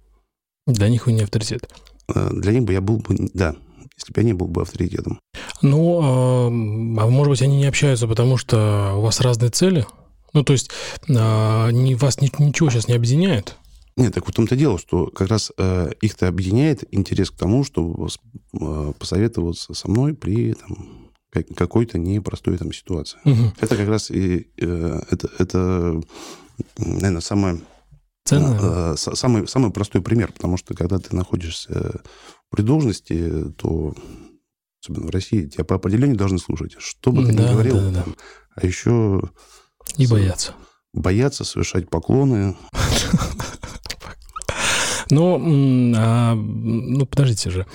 Для них вы не авторитет. Э, для них бы я был бы... Да, если бы я не был бы авторитетом. Ну, а, а может быть, они не общаются, потому что у вас разные цели? Ну, то есть а, не, вас ничего сейчас не объединяет? Нет, так в том-то дело, что как раз э, их-то объединяет интерес к тому, чтобы э, посоветоваться со мной при там, какой-то непростой там ситуации. Угу. Это как раз и э, это, это, наверное, самое Ценное. Э, самый, самый простой пример, потому что когда ты находишься при должности, то особенно в России, тебя по определению должны слушать. Что бы ты да, ни говорил, да, да. а еще... И бояться. Бояться, совершать поклоны. Но, а, ну, подождите же,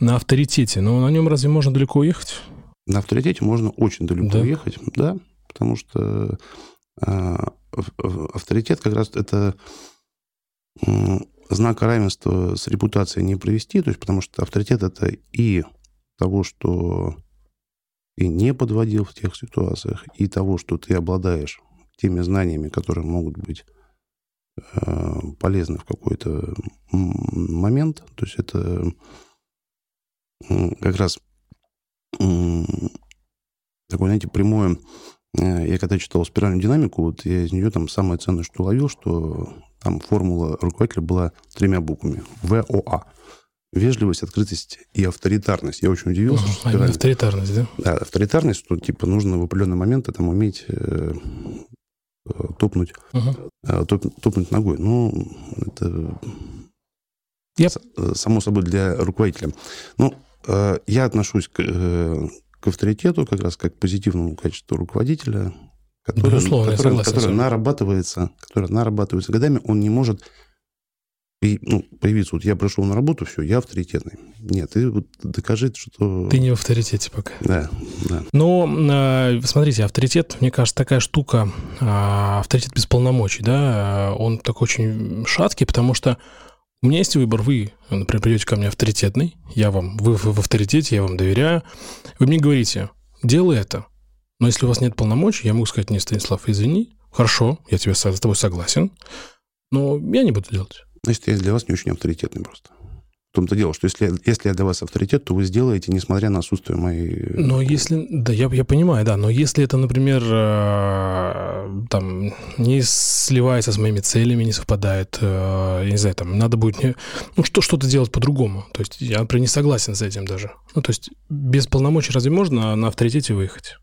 на авторитете, ну, на нем разве можно далеко уехать? На авторитете можно очень далеко да. уехать, да, потому что э, авторитет как раз это э, знак равенства с репутацией не провести, то есть потому что авторитет это и того, что и не подводил в тех ситуациях, и того, что ты обладаешь теми знаниями, которые могут быть э, полезны в какой-то момент. То есть это как раз такое, знаете, прямое... Э, я когда читал спиральную динамику, вот я из нее там самое ценное, что ловил, что там формула руководителя была тремя буквами. ВОА. Вежливость, открытость и авторитарность. Я очень удивился. Uh, что авторитарность, да? Да, авторитарность, что типа нужно в определенный момент там уметь э, э топнуть, э, топ, топнуть ногой. Ну, это yep. само собой для руководителя. Ну, Э, я отношусь к, э, к авторитету как раз как к позитивному качеству руководителя, который, Безусловно, который, который нарабатывается, который нарабатывается годами, он не может ну, появиться. Вот я пришел на работу, все, я авторитетный. Нет, ты вот докажи, что... Ты не в авторитете пока. Да, да. Но, э, смотрите, авторитет, мне кажется, такая штука, а, авторитет без полномочий, да, он такой очень шаткий, потому что у меня есть выбор. Вы, например, придете ко мне авторитетный, я вам, вы в авторитете, я вам доверяю. Вы мне говорите, делай это. Но если у вас нет полномочий, я могу сказать, нет, Станислав, извини, хорошо, я тебе с тобой согласен, но я не буду делать. Значит, я для вас не очень авторитетный просто. В том-то дело, что если, если я для вас авторитет, то вы сделаете, несмотря на отсутствие моей... Но если... Да, я, я понимаю, да, но если это, например, э, там, не сливается с моими целями, не совпадает, э, я не знаю, там, надо будет... Не, ну, что, что-то делать по-другому. То есть я, например, не согласен с этим даже. Ну, то есть без полномочий разве можно на авторитете выехать?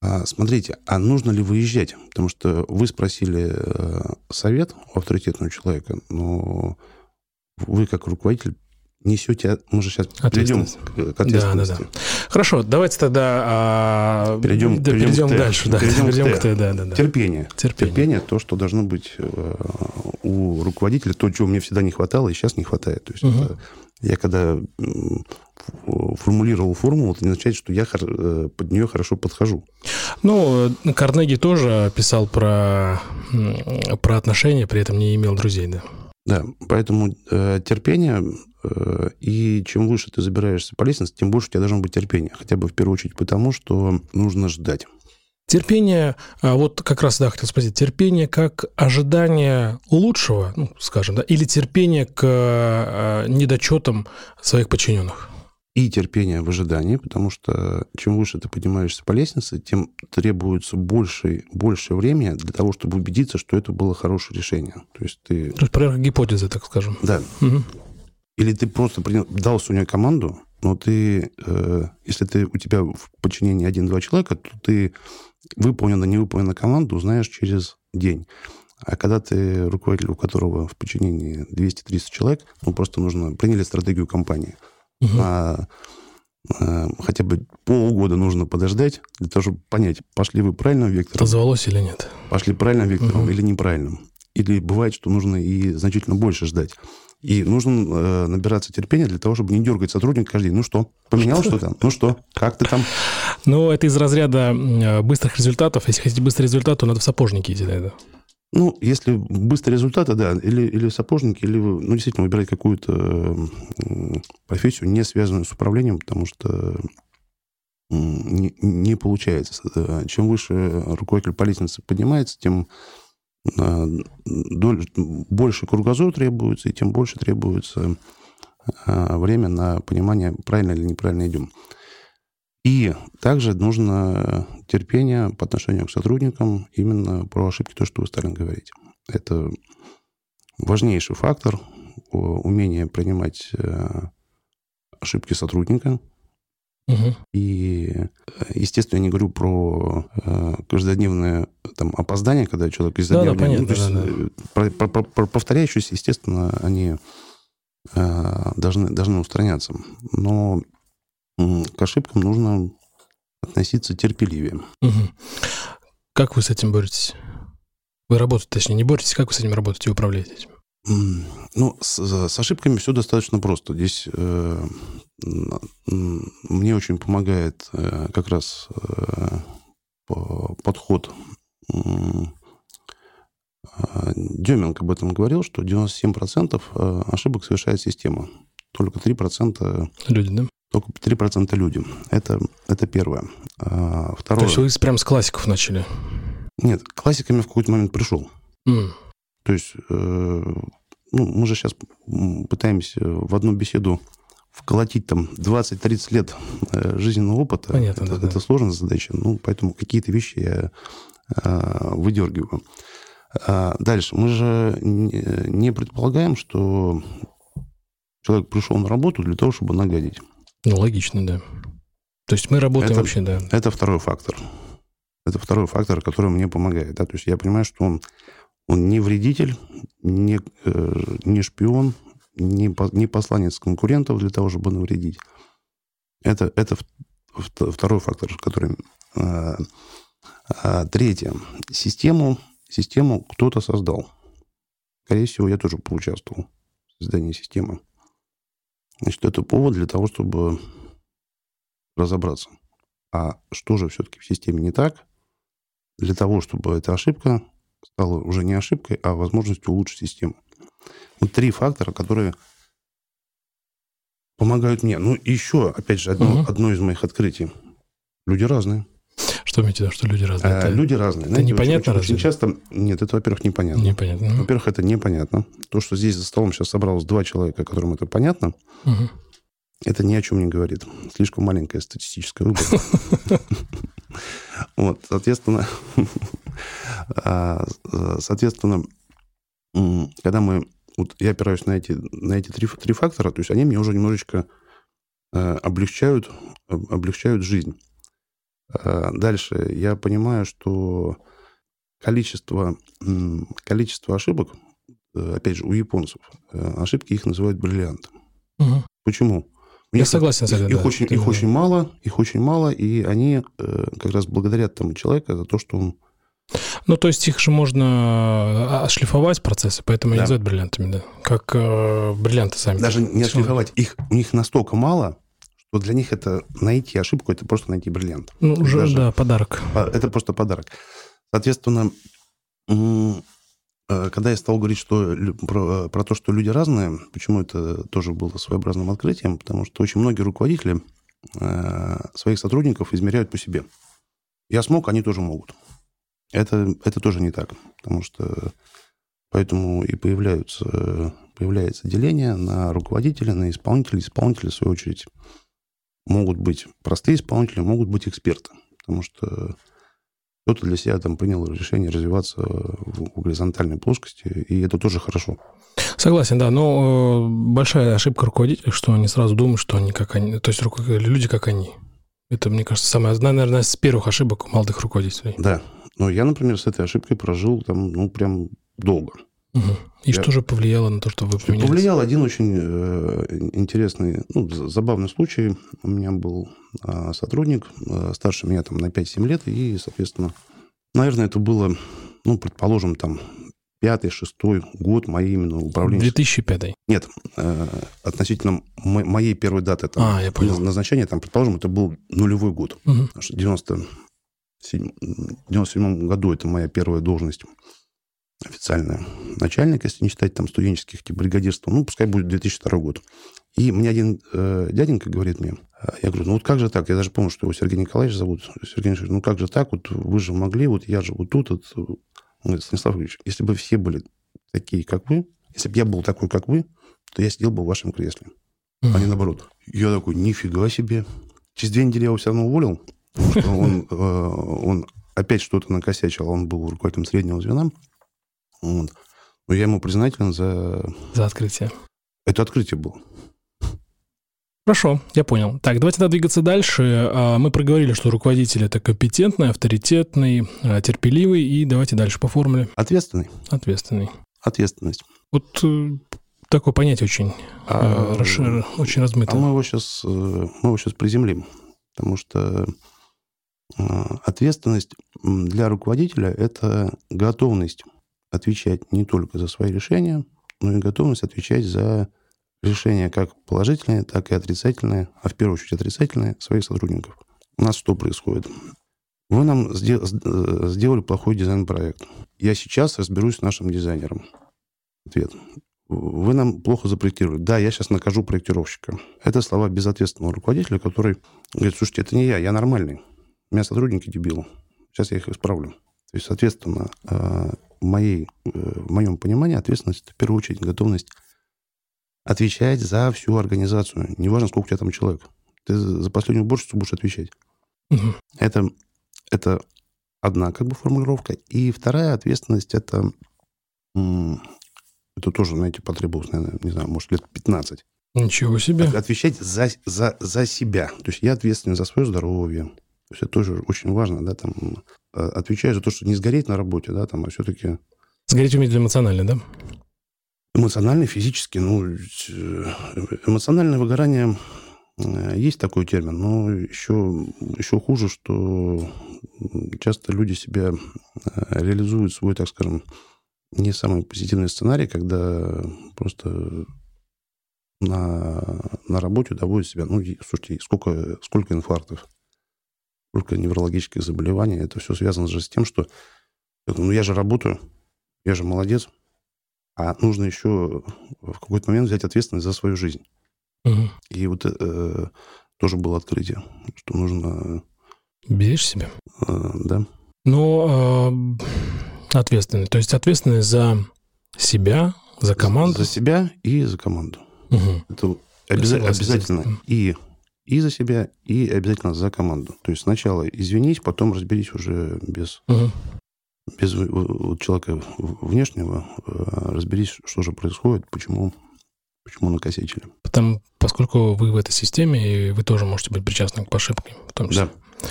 А, смотрите, а нужно ли выезжать? Потому что вы спросили э, совет у авторитетного человека, но вы как руководитель несете, мы же сейчас перейдем к ответственности. Да, да, да. Хорошо, давайте тогда а, перейдем, да, перейдем, перейдем дальше. Да, перейдем, перейдем к, к Т. Да, да, да. Терпение. Терпение. Терпение, то, что должно быть э, у у руководителя то, чего мне всегда не хватало, и сейчас не хватает. То есть угу. это, я когда формулировал формулу, это не означает, что я э, под нее хорошо подхожу. Ну, Карнеги тоже писал про, про отношения, при этом не имел друзей, да. Да, поэтому э, терпение, э, и чем выше ты забираешься по лестнице, тем больше у тебя должно быть терпение. Хотя бы в первую очередь потому, что нужно ждать. Терпение, а вот как раз, да, хотел спросить, терпение как ожидание лучшего, ну, скажем, да, или терпение к э, недочетам своих подчиненных? И терпение в ожидании, потому что чем выше ты поднимаешься по лестнице, тем требуется больше, больше времени для того, чтобы убедиться, что это было хорошее решение. То есть ты... То есть проверка гипотезы, так скажем. Да. Угу. Или ты просто принял, дал сегодня команду, но ты, э, если ты, у тебя в подчинении один-два человека, то ты выполнена, не выполнена команду узнаешь через день. А когда ты руководитель, у которого в подчинении 200-300 человек, ну, просто нужно... Приняли стратегию компании. Угу. А, а, хотя бы полгода нужно подождать для того, чтобы понять, пошли вы правильным вектором. Отозвалось или нет. Пошли правильным вектором угу. или неправильным. Или бывает, что нужно и значительно больше ждать. И нужно э, набираться терпения для того, чтобы не дергать сотрудника каждый день. Ну что, поменял что-то? Ну что, как ты там? Ну, это из разряда э, быстрых результатов. Если хотите быстрый результат, то надо в сапожники идти, да? Ну, если быстрые результаты, да, или, или сапожники, или ну, действительно, выбирать какую-то профессию, не связанную с управлением, потому что не, не получается. Э, чем выше руководитель по лестнице поднимается, тем а, больше кругозор требуется, и тем больше требуется а, время на понимание, правильно или неправильно идем. И также нужно терпение по отношению к сотрудникам именно про ошибки, то, что вы стали говорить. Это важнейший фактор умение принимать э, ошибки сотрудника, Угу. И, естественно, я не говорю про э, каждодневное там, опоздание, когда человек каждодневно... Да, да, понятно, ну, есть, да, да. Про, про, про, повторяющиеся, естественно, они э, должны, должны устраняться. Но э, к ошибкам нужно относиться терпеливее. Угу. Как вы с этим боретесь? Вы работаете, точнее, не боретесь, как вы с этим работаете и управляете этим? Ну, с, с ошибками все достаточно просто. Здесь э, мне очень помогает э, как раз э, подход. Э, Деменко об этом говорил, что 97% э, ошибок совершает система. Только 3% люди, да? Только 3% люди. Это, это первое. А, второе. То есть вы прям с классиков начали? Нет, классиками в какой-то момент пришел. Mm. То есть, э, ну, мы же сейчас пытаемся в одну беседу вколотить там 20-30 лет э, жизненного опыта. Понятно, это, да, это да. сложная задача. Ну, поэтому какие-то вещи я э, выдергиваю. А дальше. Мы же не предполагаем, что человек пришел на работу для того, чтобы нагадить. Ну, логично, да. То есть мы работаем это, вообще, да. Это второй фактор. Это второй фактор, который мне помогает. Да? То есть я понимаю, что он он не вредитель, не, э, не шпион, не, не посланец конкурентов для того, чтобы навредить. Это, это второй фактор, который... Э, а третье. Систему, систему кто-то создал. Скорее всего, я тоже поучаствовал в создании системы. Значит, это повод для того, чтобы разобраться. А что же все-таки в системе не так? Для того, чтобы эта ошибка стало уже не ошибкой, а возможностью улучшить систему. Вот три фактора, которые помогают мне. Ну, еще, опять же, одно, угу. одно из моих открытий. Люди разные. Что имеете в виду, что люди разные? А, люди разные. Это Знаете, непонятно очень, очень часто... Нет, это, во-первых, непонятно. Непонятно. Во-первых, это непонятно. То, что здесь за столом сейчас собралось два человека, которым это понятно, угу. это ни о чем не говорит. Слишком маленькая статистическая выборка. Вот, соответственно, а, соответственно, когда мы... Вот я опираюсь на эти, на эти три, три фактора, то есть они мне уже немножечко э, облегчают, облегчают жизнь. А, дальше я понимаю, что количество, количество ошибок, э, опять же, у японцев, э, ошибки их называют бриллиантом. Угу. Почему? Я согласен с этим. Их, да, очень, их очень мало, их очень мало, и они э, как раз благодарят тому человека за то, что он Ну, то есть их же можно а, ошлифовать процессы, поэтому да. они называют бриллиантами, да. Как э, бриллианты сами. Даже не ошлифовать. Их, у них настолько мало, что для них это найти ошибку, это просто найти бриллиант. Ну, уже, Даже, да, подарок. Это просто подарок. Соответственно, э, когда я стал говорить что, про, про то, что люди разные, почему это тоже было своеобразным открытием, потому что очень многие руководители э, своих сотрудников измеряют по себе. Я смог, они тоже могут. Это, это тоже не так, потому что поэтому и появляются, появляется деление на руководителя, на исполнителя. Исполнители, в свою очередь, могут быть простые исполнители, могут быть эксперты, потому что кто-то для себя там принял решение развиваться в горизонтальной плоскости, и это тоже хорошо. Согласен, да, но э, большая ошибка руководителей, что они сразу думают, что они как они, то есть люди как они. Это, мне кажется, самая, наверное, с первых ошибок молодых руководителей. Да, но я, например, с этой ошибкой прожил там, ну, прям долго. Угу. И я... что же повлияло на то, что вы поменялись? Повлиял один очень э, интересный, ну, забавный случай. У меня был э, сотрудник, э, старше меня там на 5-7 лет, и, соответственно, наверное, это было, ну, предположим, там, пятый, шестой год моей именно управления. 2005? Нет, э, относительно моей первой даты там, а, я понял. назначения, там, предположим, это был нулевой год. Угу. 90 1997 году это моя первая должность официальная. Начальник, если не считать там студенческих типа бригадирства, ну, пускай будет 2002 год. И мне один э, дяденька говорит мне, э, я говорю, ну вот как же так? Я даже помню, что его Сергей Николаевич зовут. Сергей Николаевич, ну как же так? Вот вы же могли, вот я же вот тут. Вот. Он говорит, Станислав Ильич, если бы все были такие, как вы, если бы я был такой, как вы, то я сидел бы в вашем кресле. Mm-hmm. А не наоборот. Я такой, нифига себе. Через две недели я его все равно уволил. Он, э, он опять что-то накосячил, он был руководителем среднего звена. Вот. Но я ему признателен за... За открытие. Это открытие было. Хорошо, я понял. Так, давайте тогда двигаться дальше. А, мы проговорили, что руководитель это компетентный, авторитетный, а, терпеливый. И давайте дальше по формуле. Ответственный. Ответственный. Ответственность. Вот э, такое понятие очень, а, э, расшир, очень размыто. А мы его сейчас, э, мы его сейчас приземлим. Потому что а, ответственность для руководителя – это готовность отвечать не только за свои решения, но и готовность отвечать за решения как положительные, так и отрицательные, а в первую очередь отрицательные своих сотрудников. У нас что происходит? Вы нам сделали плохой дизайн-проект. Я сейчас разберусь с нашим дизайнером. Ответ. Вы нам плохо запроектировали. Да, я сейчас накажу проектировщика. Это слова безответственного руководителя, который говорит, слушайте, это не я, я нормальный. У меня сотрудники дебилы. Сейчас я их исправлю. То есть, соответственно, э, в, моей, э, в моем понимании ответственность – это в первую очередь готовность отвечать за всю организацию. Неважно, сколько у тебя там человек. Ты за последнюю уборщицу будешь отвечать. Угу. Это, это одна как бы формулировка. И вторая ответственность – это, это тоже, знаете, потребовалось, наверное, не знаю, может, лет 15. Ничего себе. Отвечать за, за, за себя. То есть я ответственен за свое здоровье, то есть это тоже очень важно, да, там, э, отвечая за то, что не сгореть на работе, да, там, а все-таки... Сгореть уметь эмоционально, да? Эмоционально, физически, ну, э, эмоциональное выгорание э, есть такой термин, но еще, еще хуже, что часто люди себя реализуют свой, так скажем, не самый позитивный сценарий, когда просто на, на работе доводят себя, ну, слушайте, сколько, сколько инфарктов, сколько неврологических заболеваний. Это все связано же с тем, что ну, я же работаю, я же молодец, а нужно еще в какой-то момент взять ответственность за свою жизнь. Угу. И вот э, тоже было открытие, что нужно... Берешь себя? Э, да. Ну, э, ответственный. То есть ответственный за себя, за команду? За, за себя и за команду. Угу. Это обяз... обязательно. И и за себя, и обязательно за команду. То есть сначала извинись, потом разберись уже без, угу. без вот человека внешнего, э, разберись, что же происходит, почему, почему накосячили. Потому, поскольку вы в этой системе, и вы тоже можете быть причастны к ошибке. В том числе. Да.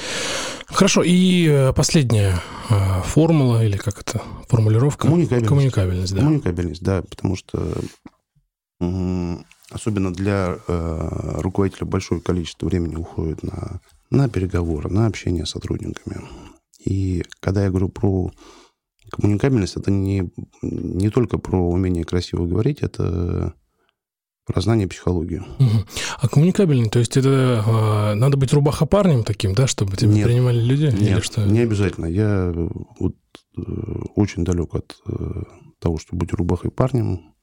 Хорошо, и э, последняя э, формула, или как это, формулировка? Коммуникабельность. Коммуникабельность, да. Коммуникабельность, да, потому что особенно для э, руководителя большое количество времени уходит на, на переговоры, на общение с сотрудниками. И когда я говорю про Коммуникабельность это не, не только про умение красиво говорить, это про знание психологии. Угу. А коммуникабельный, то есть это э, надо быть рубаха парнем таким, да, чтобы тебя Нет. принимали люди? Нет, или что? не обязательно. Я вот, э, очень далек от э, того, чтобы быть рубахой парнем.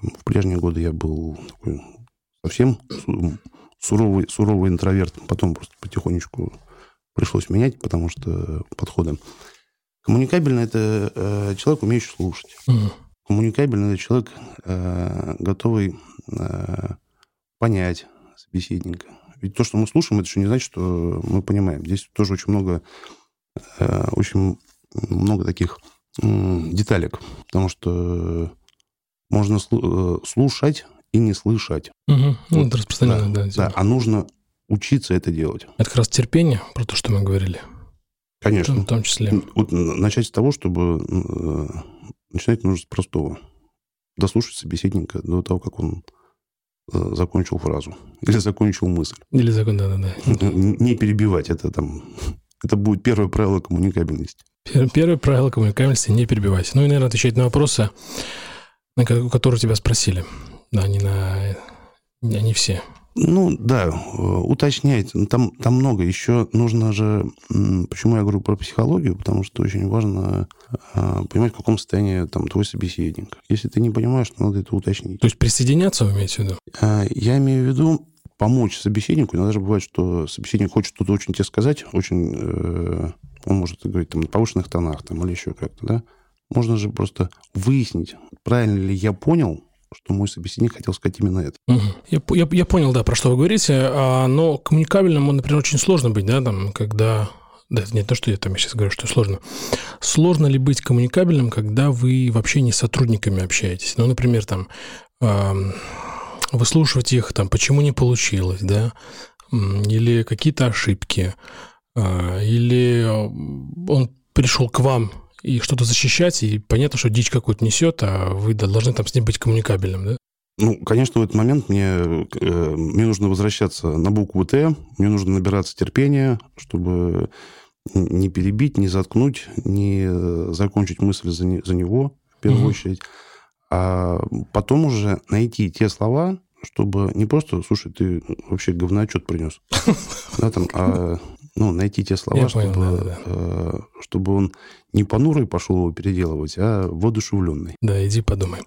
В прежние годы я был такой совсем су- суровый, суровый интроверт. Потом просто потихонечку пришлось менять, потому что подходы. Коммуникабельный – это э, человек, умеющий слушать. Мгм. Коммуникабельный – это человек, э, готовый э, понять собеседника. Ведь то, что мы слушаем, это еще не значит, что мы понимаем. Здесь тоже очень много, э, очень много таких м, деталек. Потому что можно э, слушать и не слышать. Ну, Вот, это распространенная, да, Да, тема. а нужно учиться это делать. Это как раз терпение, про то, что мы говорили. Конечно. В том числе. Вот начать с того, чтобы э, начинать нужно с простого. Дослушать собеседника до того, как он э, закончил фразу или закончил мысль. Или закон, да-да-да. Не перебивать. Это там это будет первое правило коммуникабельности. Пер- Первое правило коммуникабельности – не перебивать. Ну и, наверное, отвечать на вопросы, на ко- которые тебя спросили. Да, не на... Не все. Ну, да, э, уточнять. Ну, Там, там много. Еще нужно же... Почему я говорю про психологию? Потому что очень важно э, понимать, в каком состоянии там твой собеседник. Если ты не понимаешь, то надо это уточнить. То есть присоединяться вы имеете в виду? А, Я имею в виду помочь собеседнику. Иногда же бывает, что собеседник хочет что-то очень тебе сказать, очень... э, он может говорить там на повышенных тонах там, или еще как-то, да? Можно же просто выяснить, правильно ли я понял, что мой собеседник хотел сказать именно это. Мгм. Я, я, я понял, да, про что вы говорите, а, но коммуникабельным, например, очень сложно быть, да, там, когда... Да, это не то, что я там сейчас говорю, что сложно. Сложно ли быть коммуникабельным, когда вы вообще не с сотрудниками общаетесь? Ну, например, там, ам, выслушивать их, там, почему не получилось, да, или какие-то ошибки, а, или э, он пришел к вам и что-то защищать, и понятно, что дичь какую-то несет, а вы должны там с ним быть коммуникабельным, да? Ну, конечно, в этот момент мне, э, мне нужно возвращаться на букву Т, мне нужно набираться терпения, чтобы не перебить, не заткнуть, не э, закончить мысль за, не- за него, в первую Мгм. очередь, а потом уже найти те слова, чтобы не просто, слушай, ты вообще говноотчет принес, да, там, а ну, найти те слова, Я понял, чтобы, да-да-да. э, чтобы он не понурый пошел его переделывать, а воодушевленный. Да, иди подумай.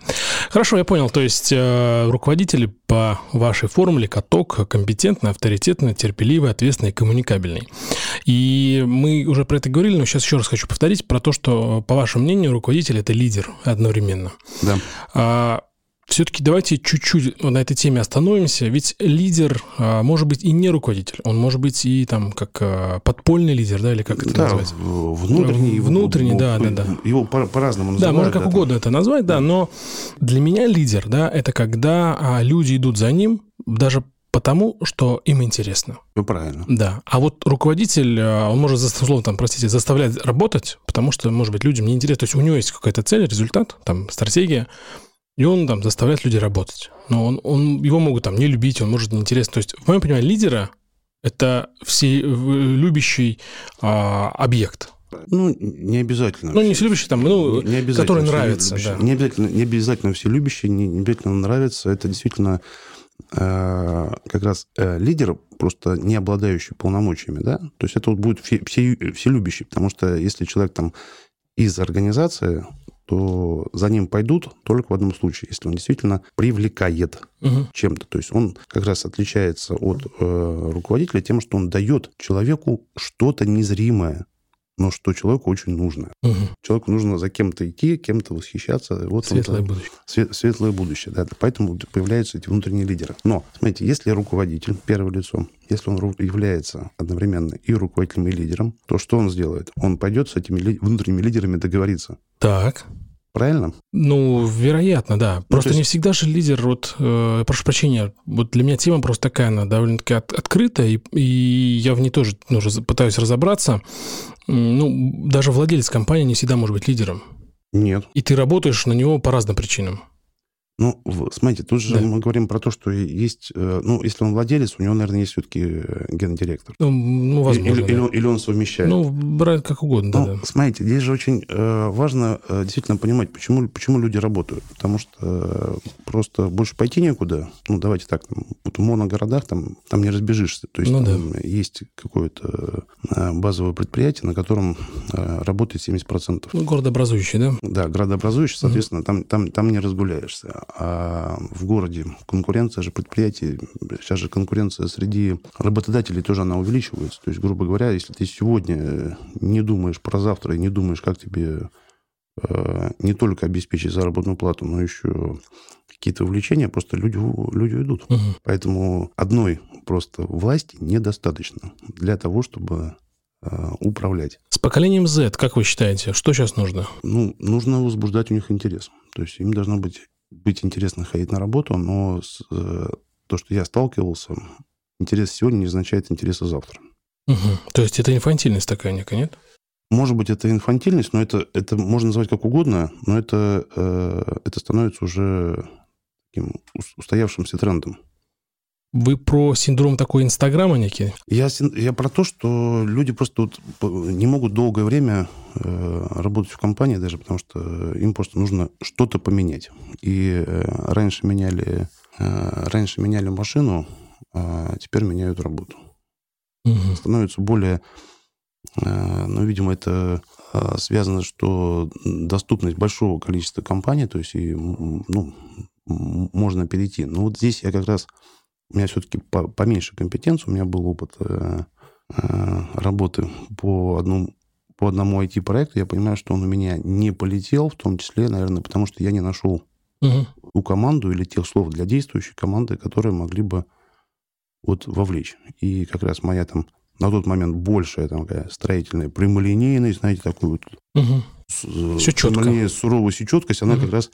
Хорошо, я понял. То есть э, руководители по вашей формуле каток компетентный, авторитетный, терпеливый, ответственный коммуникабельный. И мы уже про это говорили, но сейчас еще раз хочу повторить про то, что, по вашему мнению, руководитель – это лидер одновременно. Да. А, все-таки давайте чуть-чуть на этой теме остановимся. Ведь лидер а, может быть и не руководитель, он может быть и там как а, подпольный лидер, да, или как это да, называется? внутренний. его- Внутренний, да, да, да. Его по- по-разному Да, называют. можно как там. угодно это назвать, да, но для меня лидер, да, это когда а, люди идут за ним даже потому, что им интересно. Всё правильно. Да. А вот руководитель, а, он может, условно, там, простите, заставлять работать, потому что, может быть, людям неинтересно. То есть у него есть какая-то цель, результат, там, стратегия, и он там заставляет людей работать. Но он, он, его могут там не любить, он может неинтересно. То есть, в моем понимании, лидера – это все любящий а, объект. Ну, не обязательно. Ну, не все- любящий, там, ну, не обязательно который нравится, любящие. да. Не обязательно, не обязательно все любящие, не, не обязательно нравится. Это действительно э, как раз э, лидер, просто не обладающий полномочиями, да. То есть это вот будет все, все, все любящие, потому что если человек там из организации, то за ним пойдут только в одном случае, если он действительно привлекает Мгм. чем-то. То есть он как раз отличается от э, руководителя тем, что он дает человеку что-то незримое, но что человеку очень нужно. Мгм. Человеку нужно за кем-то идти, кем-то восхищаться. Вот он Светлое там- будущее. све- светлое будущее. Да. Поэтому появляются эти внутренние лидеры. Но, смотрите, если руководитель, первое лицо, если он является одновременно и руководителем, и лидером, то что он сделает? Он пойдет с этими ли- внутренними лидерами договориться. Так. Правильно? Ну, вероятно, да. Просто то есть- не всегда же лидер, вот, э, прошу прощения, вот для меня тема просто такая, она довольно-таки от- открытая, и, и я в ней тоже ну, пытаюсь разобраться. Ну, даже владелец компании не всегда может быть лидером. Нет. И ты работаешь на него по разным причинам. Ну, смотрите, тут же да. мы говорим про то, что есть... Э, ну, если он владелец, у него, наверное, есть все-таки э, гендиректор. Ну, ну возможно, или, да. или, или он совмещает. Ну, брать как угодно, ну, да. Смотрите, здесь же очень э, важно действительно понимать, почему, почему люди работают. Потому что просто больше пойти некуда. Ну, давайте так, там, вот в моногородах там, там не разбежишься. То есть ну, там да. есть какое-то базовое предприятие, на котором работает 70%. Ну, городообразующий, да? Да, городообразующий, соответственно, mm там, там, там не разгуляешься а в городе конкуренция же предприятий, сейчас же конкуренция среди работодателей тоже она увеличивается. То есть, грубо говоря, если ты сегодня не думаешь про завтра и не думаешь, как тебе э, не только обеспечить заработную плату, но еще какие-то увлечения, просто люди, люди уйдут. Угу. Поэтому одной просто власти недостаточно для того, чтобы э, управлять. С поколением Z, как вы считаете, что сейчас нужно? Ну, нужно возбуждать у них интерес. То есть им должно быть быть интересно ходить на работу, но с, э, то, что я сталкивался, интерес сегодня не означает интереса завтра. Угу. То есть это инфантильность такая некая, нет? Может быть, это инфантильность, но это, это можно назвать как угодно, но это, э, это становится уже таким устоявшимся трендом. Вы про синдром такой Инстаграма некий? Я, я про то, что люди просто вот не могут долгое время э, работать в компании даже, потому что им просто нужно что-то поменять. И э, раньше меняли, э, раньше меняли машину, а теперь меняют работу. Угу. Становится более... Э, ну, видимо, это э, связано, что доступность большого количества компаний, то есть и, ну, можно перейти. Но вот здесь я как раз у меня все-таки поменьше компетенций, у меня был опыт э, э, работы по одному, по одному IT-проекту. Я понимаю, что он у меня не полетел, в том числе, наверное, потому что я не нашел угу. ту команду или тех слов для действующей команды, которые могли бы вот вовлечь. И как раз моя там на тот момент большая там такая строительная прямолинейность, знаете, такую вот угу. Все четко. суровость и четкость, она угу. как раз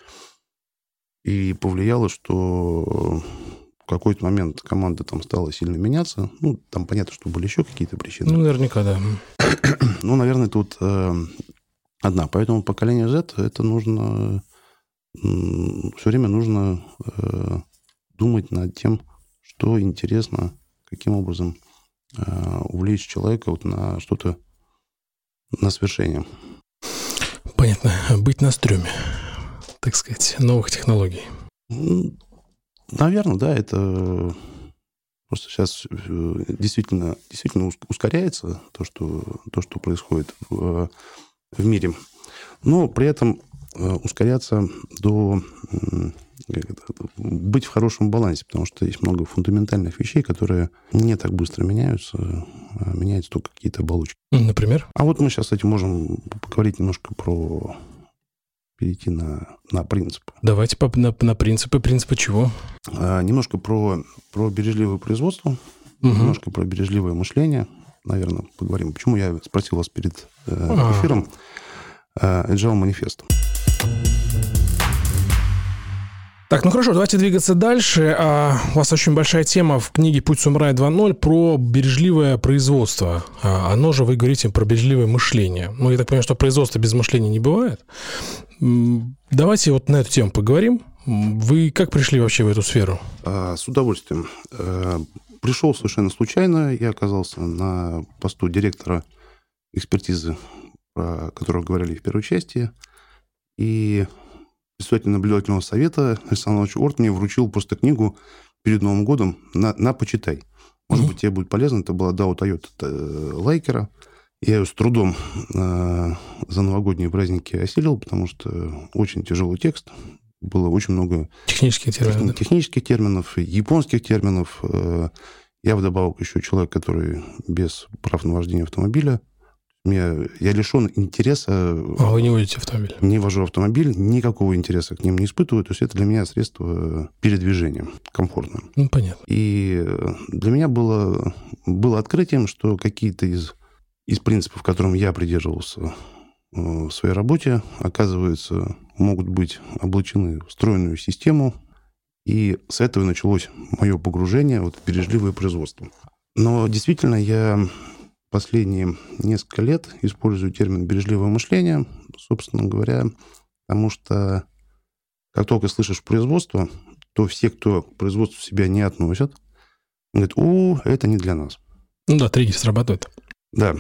и повлияла, что в какой-то момент команда там стала сильно меняться. Ну, там понятно, что были еще какие-то причины. Ну, наверняка, да. ну, наверное, тут э, одна. Поэтому поколение Z это нужно все время нужно э, думать над тем, что интересно, каким образом э, увлечь человека вот на что-то на свершение. Понятно. Быть на стреме, так сказать, новых технологий. Наверное, да, это просто сейчас э, действительно, действительно ускоряется то, что, то, что происходит в, в мире. Но при этом э, ускоряться до быть в хорошем балансе, потому что есть много фундаментальных вещей, которые не так быстро меняются, а меняются только какие-то оболочки. Например? А вот мы сейчас, кстати, можем поговорить немножко про перейти на, на принципы. Давайте по, на, на принципы. Принципы чего? А, немножко про, про бережливое производство, угу. немножко про бережливое мышление. Наверное, поговорим. Почему я спросил вас перед э, а. эфиром э, Agile Manifesto. Так, ну хорошо, давайте двигаться дальше. А, у вас очень большая тема в книге «Путь самурая 2.0» про бережливое производство. А, оно же, вы говорите, про бережливое мышление. Ну, я так понимаю, что производство без мышления не бывает. Давайте вот на эту тему поговорим. Вы как пришли вообще в эту сферу? А, с удовольствием. А, пришел совершенно случайно. Я оказался на посту директора экспертизы, про которую говорили в первой части. И председатель наблюдательного совета Александр Иванович Орт мне вручил просто книгу перед Новым годом на, на почитай. Может mm-hmm. быть, тебе будет полезно. Это была Дау Тойота э, Лайкера. Я ее с трудом э, за новогодние праздники осилил, потому что очень тяжелый текст. Было очень много технических терминов, технических терминов японских терминов. Э, я вдобавок еще человек, который без прав на вождение автомобиля. Мне, я лишен интереса... А вы не водите автомобиль? Не вожу автомобиль, никакого интереса к ним не испытываю. То есть это для меня средство передвижения комфортное. Ну, понятно. И для меня было, было открытием, что какие-то из, из принципов, которым я придерживался э, в своей работе, оказывается, могут быть облачены в встроенную систему. И с этого началось мое погружение вот, в бережливое производство. Но действительно, я последние несколько лет использую термин «бережливое мышление», собственно говоря, потому что как только слышишь производство, то все, кто к производству себя не относят, говорят, о, это не для нас. Ну да, триггер срабатывает. Да.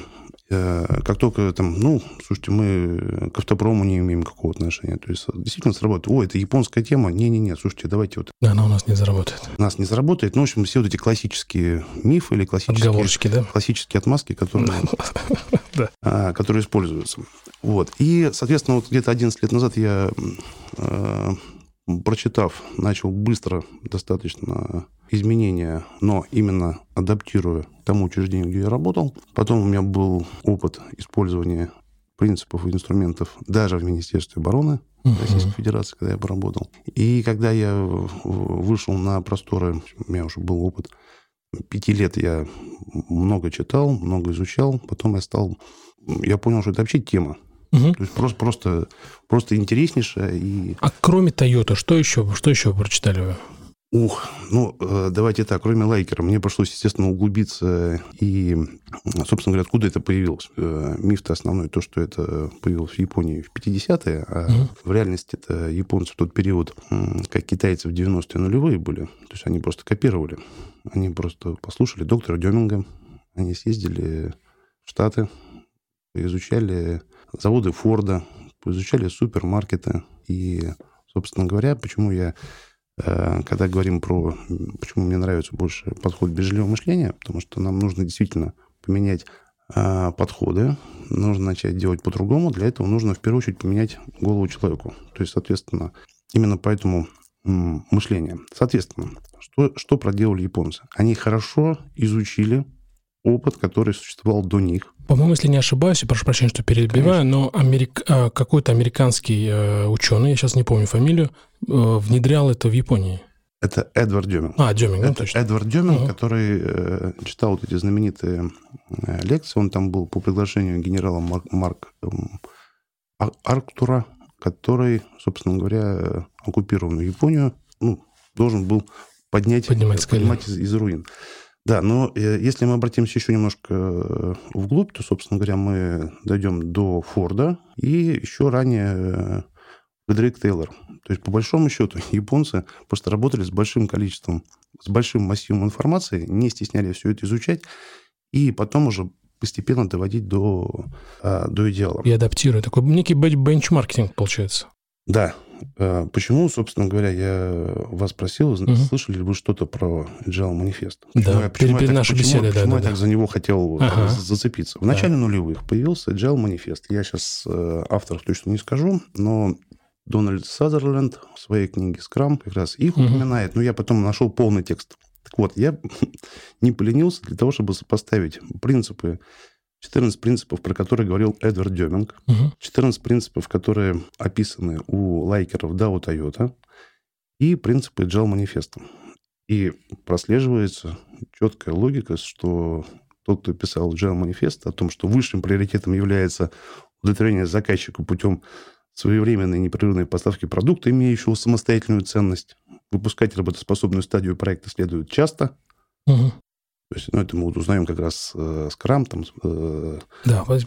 Э, как только там, ну, слушайте, мы к автопрому не имеем какого отношения. То есть действительно сработает. О, это японская тема. Не-не-не, слушайте, давайте вот... Да, она у нас не заработает. У нас не заработает. Ну, в общем, все вот эти классические мифы или классические... Отговорочки, да? Классические отмазки, которые, а, которые используются. Вот. И, соответственно, вот где-то 11 лет назад я, э, прочитав, начал быстро достаточно изменения, но именно адаптируя тому учреждению, где я работал. Потом у меня был опыт использования принципов и инструментов даже в Министерстве обороны uh-huh. Российской Федерации, когда я поработал. И когда я вышел на просторы, у меня уже был опыт пяти лет, я много читал, много изучал, потом я стал... Я понял, что это вообще тема. Угу. То есть просто, просто, просто интереснейшая. И... А кроме Toyota, что еще, что еще вы прочитали вы? Ух, ну, э, давайте так, кроме лайкера, мне пришлось, естественно, углубиться и, собственно говоря, откуда это появилось. Э, миф-то основной то, что это появилось в Японии в 50-е, а угу. в реальности это японцы в тот период, как китайцы в 90-е нулевые были. То есть они просто копировали. Они просто послушали доктора Деминга, они съездили в Штаты, изучали заводы Форда, изучали супермаркеты. И, собственно говоря, почему я Э, когда говорим про... Почему мне нравится больше подход бережливого мышления, потому что нам нужно действительно поменять э, подходы, нужно начать делать по-другому. Для этого нужно в первую очередь поменять голову человеку. То есть, соответственно, именно поэтому мышление. Соответственно, что, что проделали японцы? Они хорошо изучили опыт, который существовал до них. По-моему, если не ошибаюсь, я прошу прощения, что перебиваю, Конечно. но америк... А, какой-то американский э, ученый, я сейчас не помню фамилию, э, внедрял это в Японии. Это Эдвард Деминг. А, Деминг, ну, Это точно. Эдвард Деминг, угу. который э, читал вот эти знаменитые э, лекции. Он там был по приглашению генерала Марк, Марк э, Арктура, который, собственно говоря, оккупированную Японию ну, должен был поднять, поднимать, поднимать из, из руин. Да, но э, если мы обратимся еще немножко э, вглубь, то, собственно говоря, мы дойдем до Форда и еще ранее э, Фредерик Тейлор. То есть, по большому счету, японцы просто работали с большим количеством, с большим массивом информации, не стесняли все это изучать, и потом уже постепенно доводить до, до идеала. И адаптируя. Такой некий бенчмаркетинг получается. Да, Э, почему, собственно говоря, я вас просил, угу. слышали ли вы что-то про Agile манифест? Почему, да, почему перед нашей почему, беседой, почему да, я да, так за него хотел ага. зацепиться? В начале да. нулевых появился Agile манифест. Я сейчас э, авторов точно не скажу, но Дональд Сазерленд в своей книге «Скрам» как раз их угу. упоминает, но я потом нашел полный текст. Так вот, я не поленился для того, чтобы сопоставить принципы 14 принципов, про которые говорил Эдвард Деминг, угу. 14 принципов, которые описаны у лайкеров да, у Toyota, и принципы Agile манифеста. И прослеживается четкая логика, что тот, кто писал Agile манифест о том, что высшим приоритетом является удовлетворение заказчику путем своевременной непрерывной поставки продукта, имеющего самостоятельную ценность. Выпускать работоспособную стадию проекта следует часто. Угу. То есть, ну, это мы узнаем как раз э, скрам, там, э, да, с,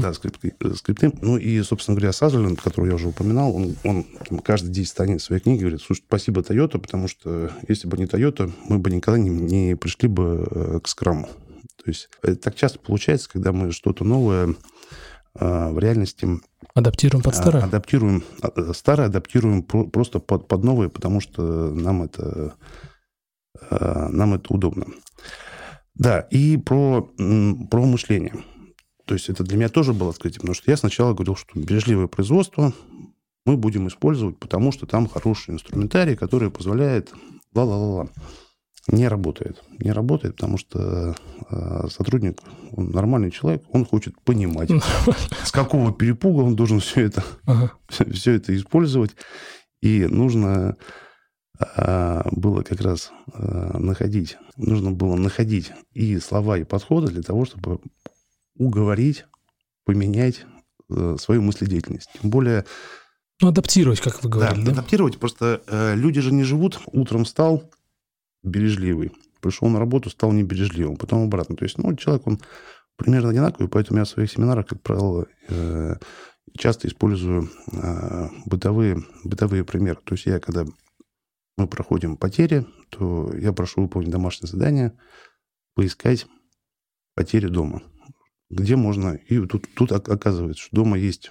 да скрипты, э, скрипты. Ну, и, собственно говоря, Сазерленд, которого я уже упоминал, он, он каждый день станет в своей книге говорит, слушай, спасибо Toyota, потому что если бы не Toyota, мы бы никогда не, не пришли бы э, к скраму. То есть, это так часто получается, когда мы что-то новое э, в реальности... Адаптируем под старое? Адаптируем, э, старое адаптируем просто под, под новое, потому что нам это, э, нам это удобно. Да, и про, про мышление. То есть это для меня тоже было открытие, потому что я сначала говорил, что бережливое производство мы будем использовать, потому что там хороший инструментарий, который позволяет ла-ла-ла-ла. Не работает. Не работает, потому что э, сотрудник, он нормальный человек, он хочет понимать, с какого перепуга он должен все это, все это использовать. И нужно было как раз а, находить, нужно было находить и слова, и подходы для того, чтобы уговорить, поменять э, свою мыследеятельность. Тем более... Ну, адаптировать, как вы говорили. Да, да? адаптировать. Просто э, люди же не живут. Утром встал бережливый, пришел на работу, стал небережливым, потом обратно. То есть, ну, человек, он примерно одинаковый, поэтому я в своих семинарах, как правило, э, часто использую э, бытовые, бытовые примеры. То есть я, когда мы проходим потери, то я прошу выполнить домашнее задание, поискать потери дома. Где можно... И тут, тут оказывается, что дома есть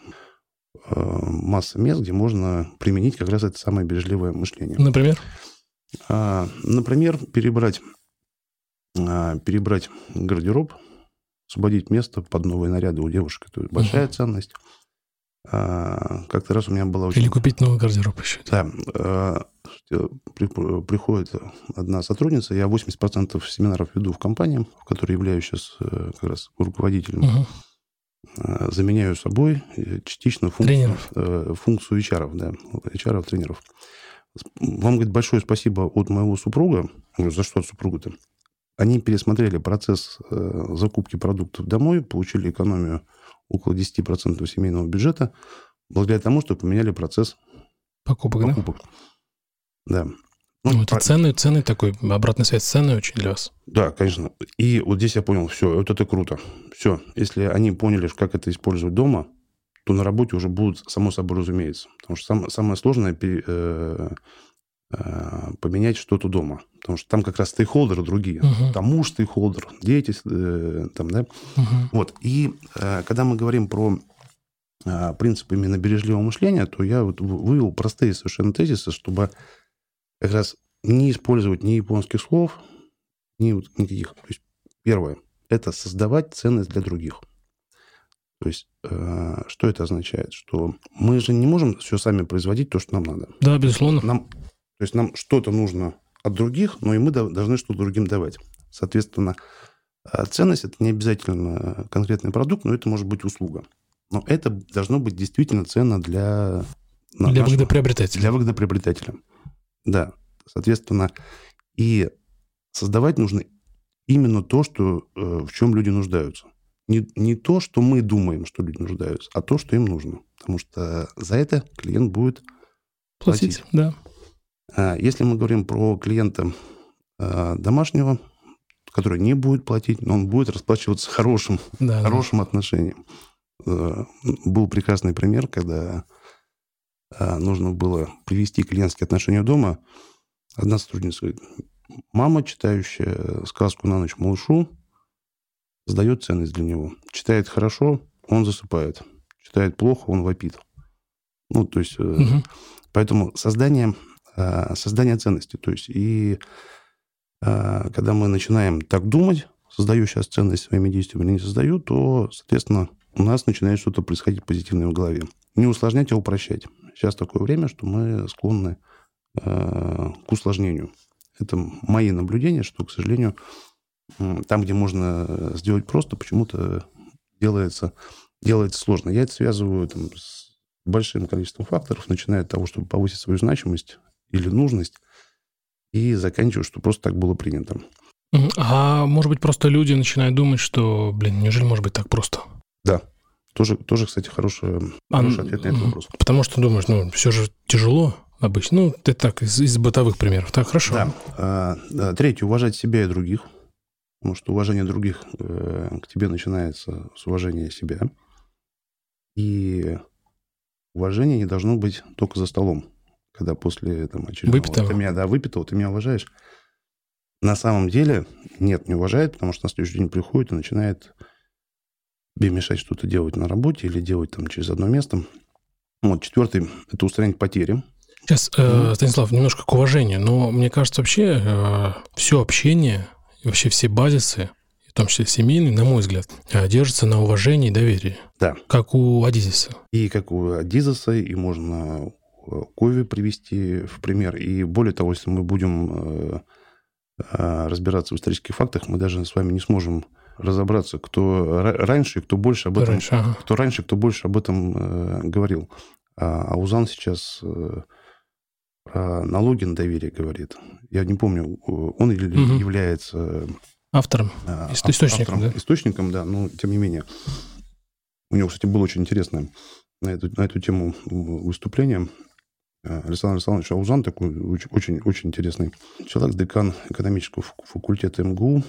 э, масса мест, где можно применить как раз это самое бережливое мышление. Например? А, например, перебрать, а, перебрать гардероб, освободить место под новые наряды у девушек. Это большая угу. ценность. А, как-то раз у меня была очень... Или купить новый гардероб еще. Да. А, приходит одна сотрудница, я 80% семинаров веду в компании, в которой являюсь сейчас э, как раз руководителем. Угу. Заменяю собой э, частично функцию, э, функцию HR, да, HR, тренеров. Вам, говорит, большое спасибо от моего супруга. Говорю, за что от супруга-то? Они пересмотрели процесс закупки продуктов домой, получили экономию около 10% семейного бюджета, благодаря тому, что поменяли процесс покупок. покупок. Да. Ну, ну, это про... ценный, ценный такой, обратная связь ценная очень для вас. Да, конечно. И вот здесь я понял, все, вот это круто. Все, если они поняли, как это использовать дома, то на работе уже будут, само собой разумеется. Потому что сам, самое сложное э, поменять что-то дома. Потому что там как раз стейкхолдеры другие. Угу. Там муж стейкхолдер, дети, э, там, да. Угу. Вот. И э, когда мы говорим про э, принцип именно бережливого мышления, то я вот вывел простые совершенно тезисы, чтобы как раз не использовать ни японских слов, ни вот никаких. То есть первое – это создавать ценность для других. То есть э, что это означает? Что мы же не можем все сами производить то, что нам надо. Да, безусловно. Нам, то есть нам что-то нужно от других, но и мы должны что-то другим давать. Соответственно, э, ценность – это не обязательно конкретный продукт, но это может быть услуга. Но это должно быть действительно ценно для... Для нашего, выгодоприобретателя. Для выгодоприобретателя. Да, соответственно, и создавать нужно именно то, что, э, в чем люди нуждаются. Не, не то, что мы думаем, что люди нуждаются, а то, что им нужно. Потому что за это клиент будет платить. платить. Да. А если мы говорим про клиента э, домашнего, который не будет платить, но он будет расплачиваться хорошим, да, хорошим да. отношением. Э, был прекрасный пример, когда а, нужно было привести клиентские отношения дома, одна сотрудница говорит, мама, читающая сказку на ночь малышу, сдает ценность для него. Читает хорошо, он засыпает. Читает плохо, он вопит. Ну, то есть, угу. поэтому создание, а, создание ценности. То есть, и когда мы начинаем так думать, создаю сейчас ценность своими действиями или не создаю, то, соответственно, у нас начинает что-то происходить позитивное в голове. Не усложнять, а упрощать. Сейчас такое время, что мы склонны э, к усложнению. Это мои наблюдения, что, к сожалению, там, где можно сделать просто, почему-то делается, делается сложно. Я это связываю там, с большим количеством факторов, начиная от того, чтобы повысить свою значимость или нужность, и заканчивая, что просто так было принято. А может быть, просто люди начинают думать, что, блин, неужели может быть так просто? Да. Тоже, тоже кстати, хороший, а, хороший ответ на этот вопрос. Потому что думаешь, ну, все же тяжело обычно. Ну, это так, из, из бытовых примеров. Так, хорошо. Да. А, третье, уважать себя и других. Потому что уважение других э, к тебе начинается с уважения себя. И уважение не должно быть только за столом. Когда после там, очередного... Выпитого. Ты меня, да, выпитого, ты меня уважаешь. На самом деле нет, не уважает, потому что на следующий день приходит и начинает тебе мешать что-то делать на работе или делать там через одно место. Вот, четвертый – это устранить потери. Сейчас, э, Станислав, немножко к уважению, но мне кажется, вообще э, все общение, вообще все базисы, в том числе семейные, на мой взгляд, э, держатся на уважении и доверии. Да. Как у Адизиса. И как у Адизиса, и можно Кови привести в пример. И более того, если мы будем э, э, разбираться в исторических фактах, мы даже с вами не сможем разобраться, кто раньше и кто больше об этом, раньше, ага. кто раньше, кто больше об этом э, говорил. А Аузан сейчас э, про налоги на доверие говорит. Я не помню, он или угу. является автором, э, источником, автором, да? источником, да, но тем не менее. У него, кстати, было очень интересное на эту, на эту тему выступление. Александр Александрович Аузан, такой очень, очень интересный человек, декан экономического факультета МГУ.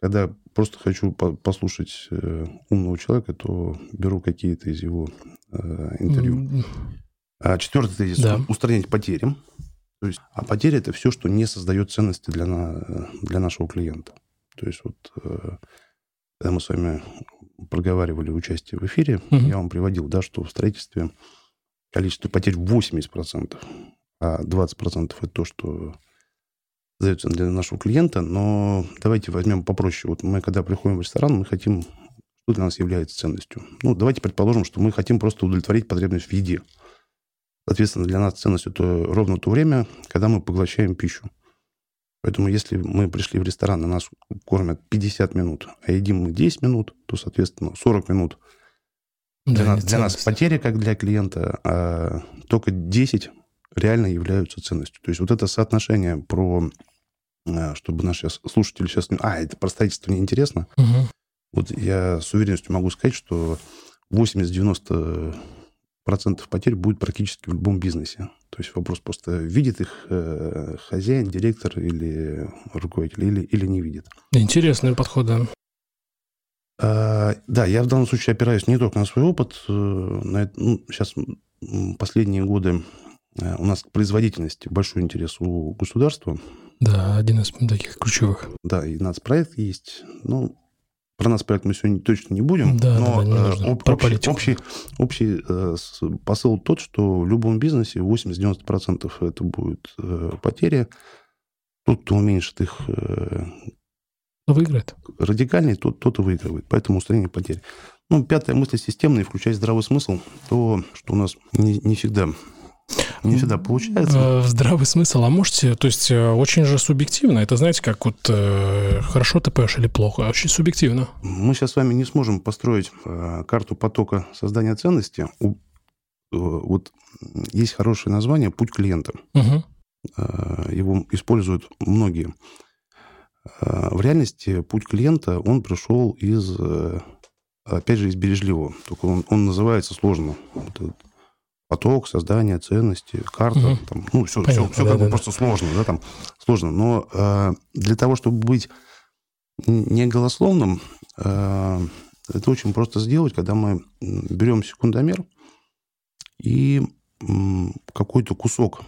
Когда просто хочу послушать э, умного человека, то беру какие-то из его э, интервью. А четвертый тезис да. – устранять потери. То есть, а потери – это все, что не создает ценности для, на, для нашего клиента. То есть вот э, когда мы с вами проговаривали участие в эфире, угу. я вам приводил, да, что в строительстве количество потерь 80%, а 20% это то, что сдается для нашего клиента. Но давайте возьмем попроще. Вот мы, когда приходим в ресторан, мы хотим, что для нас является ценностью. Ну, давайте предположим, что мы хотим просто удовлетворить потребность в еде. Соответственно, для нас ценность это ровно то время, когда мы поглощаем пищу. Поэтому если мы пришли в ресторан, и нас кормят 50 минут, а едим мы 10 минут, то, соответственно, 40 минут для, да, нас, для нас потери, как для клиента, а только 10 реально являются ценностью. То есть вот это соотношение про, а, чтобы наши слушатели сейчас... А, это про строительство неинтересно. Угу. Вот я с уверенностью могу сказать, что 80-90 процентов потерь будет практически в любом бизнесе. То есть вопрос просто, видит их э, хозяин, директор или руководитель, или, или не видит. Интересный подход, да. А, да, я в данном случае опираюсь не только на свой опыт. Э, на, ну, сейчас последние годы э, у нас к производительности большой интерес у государства. Да, один из таких ключевых. Да, и нацпроект есть. Ну, про нас проект мы сегодня точно не будем, да, но да, да, об, общий, общий, общий э, посыл тот, что в любом бизнесе 80-90% это будет э, потери. Тот, кто уменьшит их э, выиграет. радикальнее, тот, тот и выигрывает. Поэтому устранение потерь. Ну, пятая мысль системная, включая здравый смысл, то, что у нас не, не всегда не всегда получается. Э, здравый смысл. А можете, то есть э, очень же субъективно. Это знаете, как вот э, хорошо ты поешь или плохо. А очень субъективно. Мы сейчас с вами не сможем построить э, карту потока создания ценности. У, э, вот есть хорошее название «Путь клиента». Угу. Его используют многие. Э, в реальности путь клиента, он пришел из, э, опять же, из бережливого. Только он, он называется сложно. Вот поток, создание ценности, карта, угу. там, ну, все, Понятно, все, все да, как да, бы да. просто сложно, да, там, сложно. Но э, для того, чтобы быть не голословным, э, это очень просто сделать, когда мы берем секундомер и э, какой-то кусок,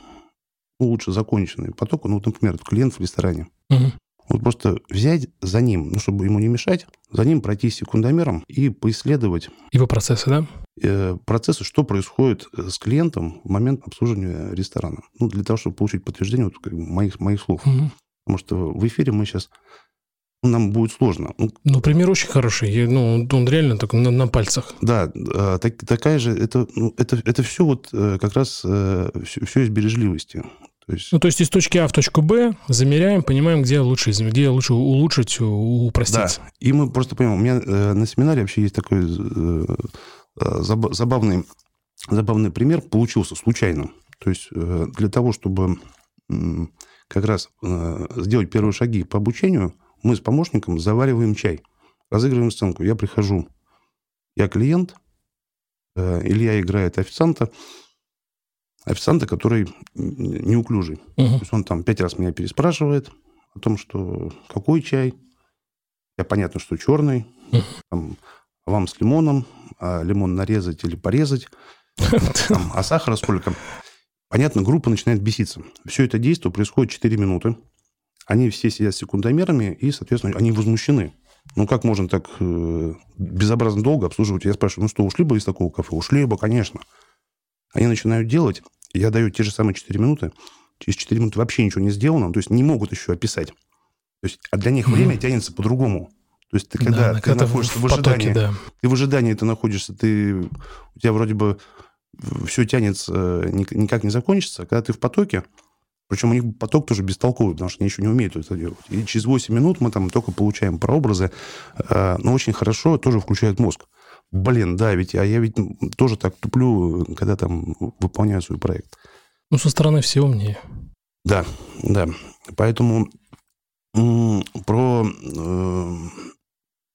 ну, лучше законченный поток, ну, вот, например, клиент в ресторане, угу. Вот просто взять за ним, ну, чтобы ему не мешать, за ним пройти секундомером и поисследовать... Его процессы, да? Э, процессы, что происходит э, с клиентом в момент обслуживания ресторана. Ну, для того, чтобы получить подтверждение вот, как, моих, моих слов. Угу. Потому что в эфире мы сейчас ну, нам будет сложно. Ну, ну пример очень хороший. Ну, он реально так на, на пальцах. Да, а, так, такая же, это, ну, это, это все вот э, как раз все, все из бережливости. То есть... Ну, то есть из точки А в точку Б замеряем, понимаем, где лучше, где лучше улучшить, упростить. Да, и мы просто понимаем, у меня э, на семинаре вообще есть такой э, э забавный, забавный пример, получился случайно. То есть э, для того, чтобы э, как раз э, сделать первые шаги по обучению, мы с помощником завариваем чай, разыгрываем сценку. Я прихожу, я клиент, Илья играет официанта, официанта, который неуклюжий. Угу. То есть он там пять раз меня переспрашивает о том, что какой чай. Я понятно, что черный. Угу. Там, вам с лимоном. А лимон нарезать или порезать. Там, а сахара сколько? Понятно, группа начинает беситься. Все это действие происходит 4 минуты. Они все сидят с секундомерами, и, соответственно, они возмущены. Ну, как можно так э, безобразно долго обслуживать? Я спрашиваю, ну что, ушли бы из такого кафе? Ушли бы, конечно. Они начинают делать, я даю те же самые 4 минуты, через 4 минуты вообще ничего не сделано, то есть не могут еще описать. То есть, а для них время тянется по-другому. То есть ты когда да, ты когда находишься в, в ожидании, потоке, да. ты в ожидании ты находишься, ты у тебя вроде бы все тянется, никак не закончится, а когда ты в потоке, причем у них поток тоже бестолковый, потому что они еще не умеют это делать. И через 8 минут мы там только получаем прообразы, э, но очень хорошо тоже включают мозг блин, да, ведь, а я ведь тоже так туплю, когда там выполняю свой проект. Ну, со стороны все умнее. Да, да. Поэтому про... Э,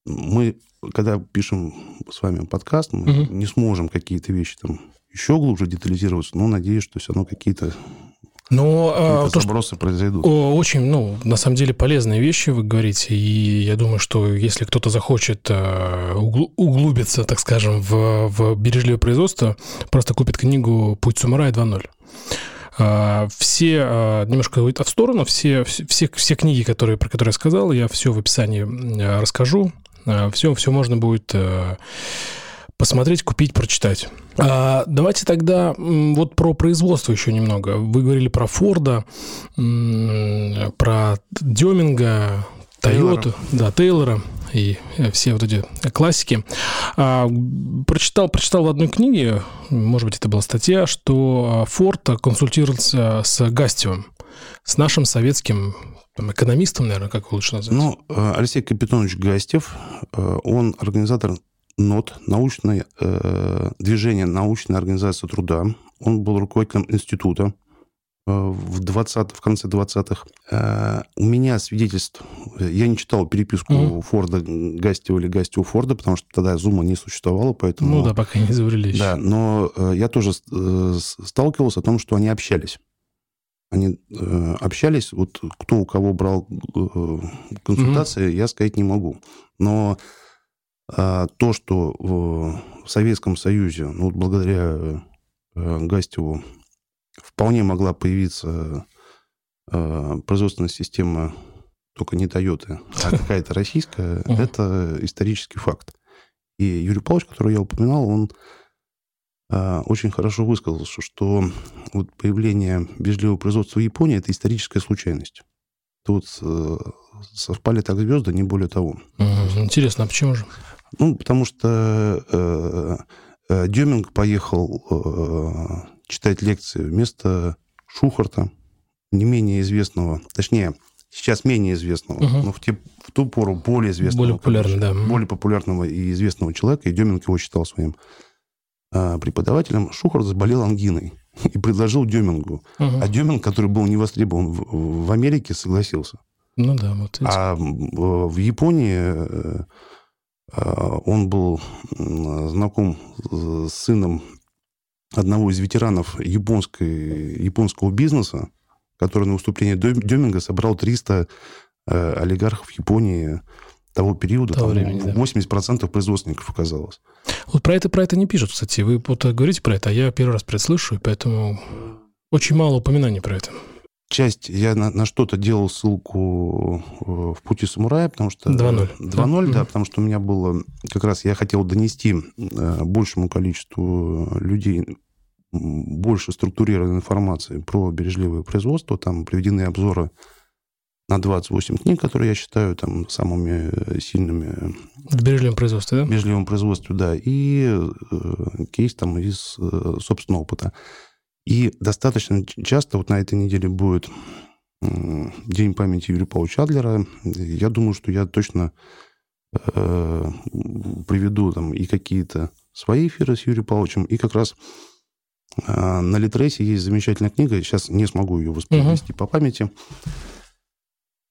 мы, когда пишем с вами подкаст, мы угу. не сможем какие-то вещи там еще глубже детализироваться, но надеюсь, что все равно какие-то Но э, то, забросы произойдут. Очень, ну, на самом деле полезные вещи вы говорите, и я думаю, что если кто-то захочет э, углубиться, так скажем, в, в бережливое производство, просто купит книгу «Путь самурая 2.0». А, все, а, немножко в сторону, все, все, все книги, которые, про которые я сказал, я все в описании расскажу. Все, все можно будет э, посмотреть, купить, прочитать. А, давайте тогда вот про производство еще немного. Вы говорили про Форда, про Деминга, Тойоту, да, Тейлора и э, все вот эти классики. А, прочитал, прочитал в одной книге, может быть, это была статья, что Форд консультировался с Гастевым, с нашим советским там, экономистом, наверное, как его лучше назвать? Ну, э, Алексей Капитонович Гастев, э, он организатор НОТ, научное э, движение научная организация труда. Он был руководителем института э, в, 20, в конце 20-х. Э, у меня свидетельств... Я не читал переписку mm-hmm. Форда Гастева или Гастева Форда, потому что тогда Зума не существовало, поэтому... Ну да, пока не изобрели Да, но э, я тоже э, сталкивался о том, что они общались. Они э, общались, вот кто у кого брал э, консультации, mm-hmm. я сказать не могу. Но а то, что в Советском Союзе, ну, вот благодаря э, Гастеву, вполне могла появиться э, производственная система только не Toyota, а какая-то российская, это исторический факт. И Юрий Павлович, которого я упоминал, он э, очень хорошо высказался, что вот появление бережливого производства в Японии – это историческая случайность. Тут совпали так звезды, не более того. Интересно, а почему же? Ну, потому что э, э, Деминг поехал э, читать лекции вместо Шухарта, не менее известного, точнее, сейчас менее известного, угу. но в, те, в ту пору более известного. Более популярного, да. Более популярного и известного человека, и Деминг его считал своим э, преподавателем. Шухарт заболел ангиной и предложил Демингу. Угу. А Деминг, который был не востребован в, в Америке, согласился. Ну да, вот. А в Японии э, он был знаком с сыном одного из ветеранов японской, японского бизнеса, который на выступлении Деминга собрал 300 э, олигархов Японии того периода. Того там времени, 80% да. производственников оказалось. Вот про это, про это не пишут, кстати. Вы вот говорите про это, а я первый раз про это слышу, и поэтому очень мало упоминаний про это часть, я на, на что-то делал ссылку э, в «Пути самурая», потому что... 2.0. 2.0, да, да, потому что у меня было... Как раз я хотел донести э, большему количеству людей больше структурированной информации про бережливое производство. Там приведены обзоры на 28 книг, которые я считаю там самыми э, сильными. В бережливом производстве, да? В бережливом производстве, да. И э, кейс там из э, собственного опыта. И достаточно часто, вот на этой неделе будет День памяти Юрия Павловича Адлера. Я думаю, что я точно э, приведу там и какие-то свои эфиры с Юрием Павловичем, и как раз э, на Литресе есть замечательная книга, сейчас не смогу ее воспроизвести угу. по памяти.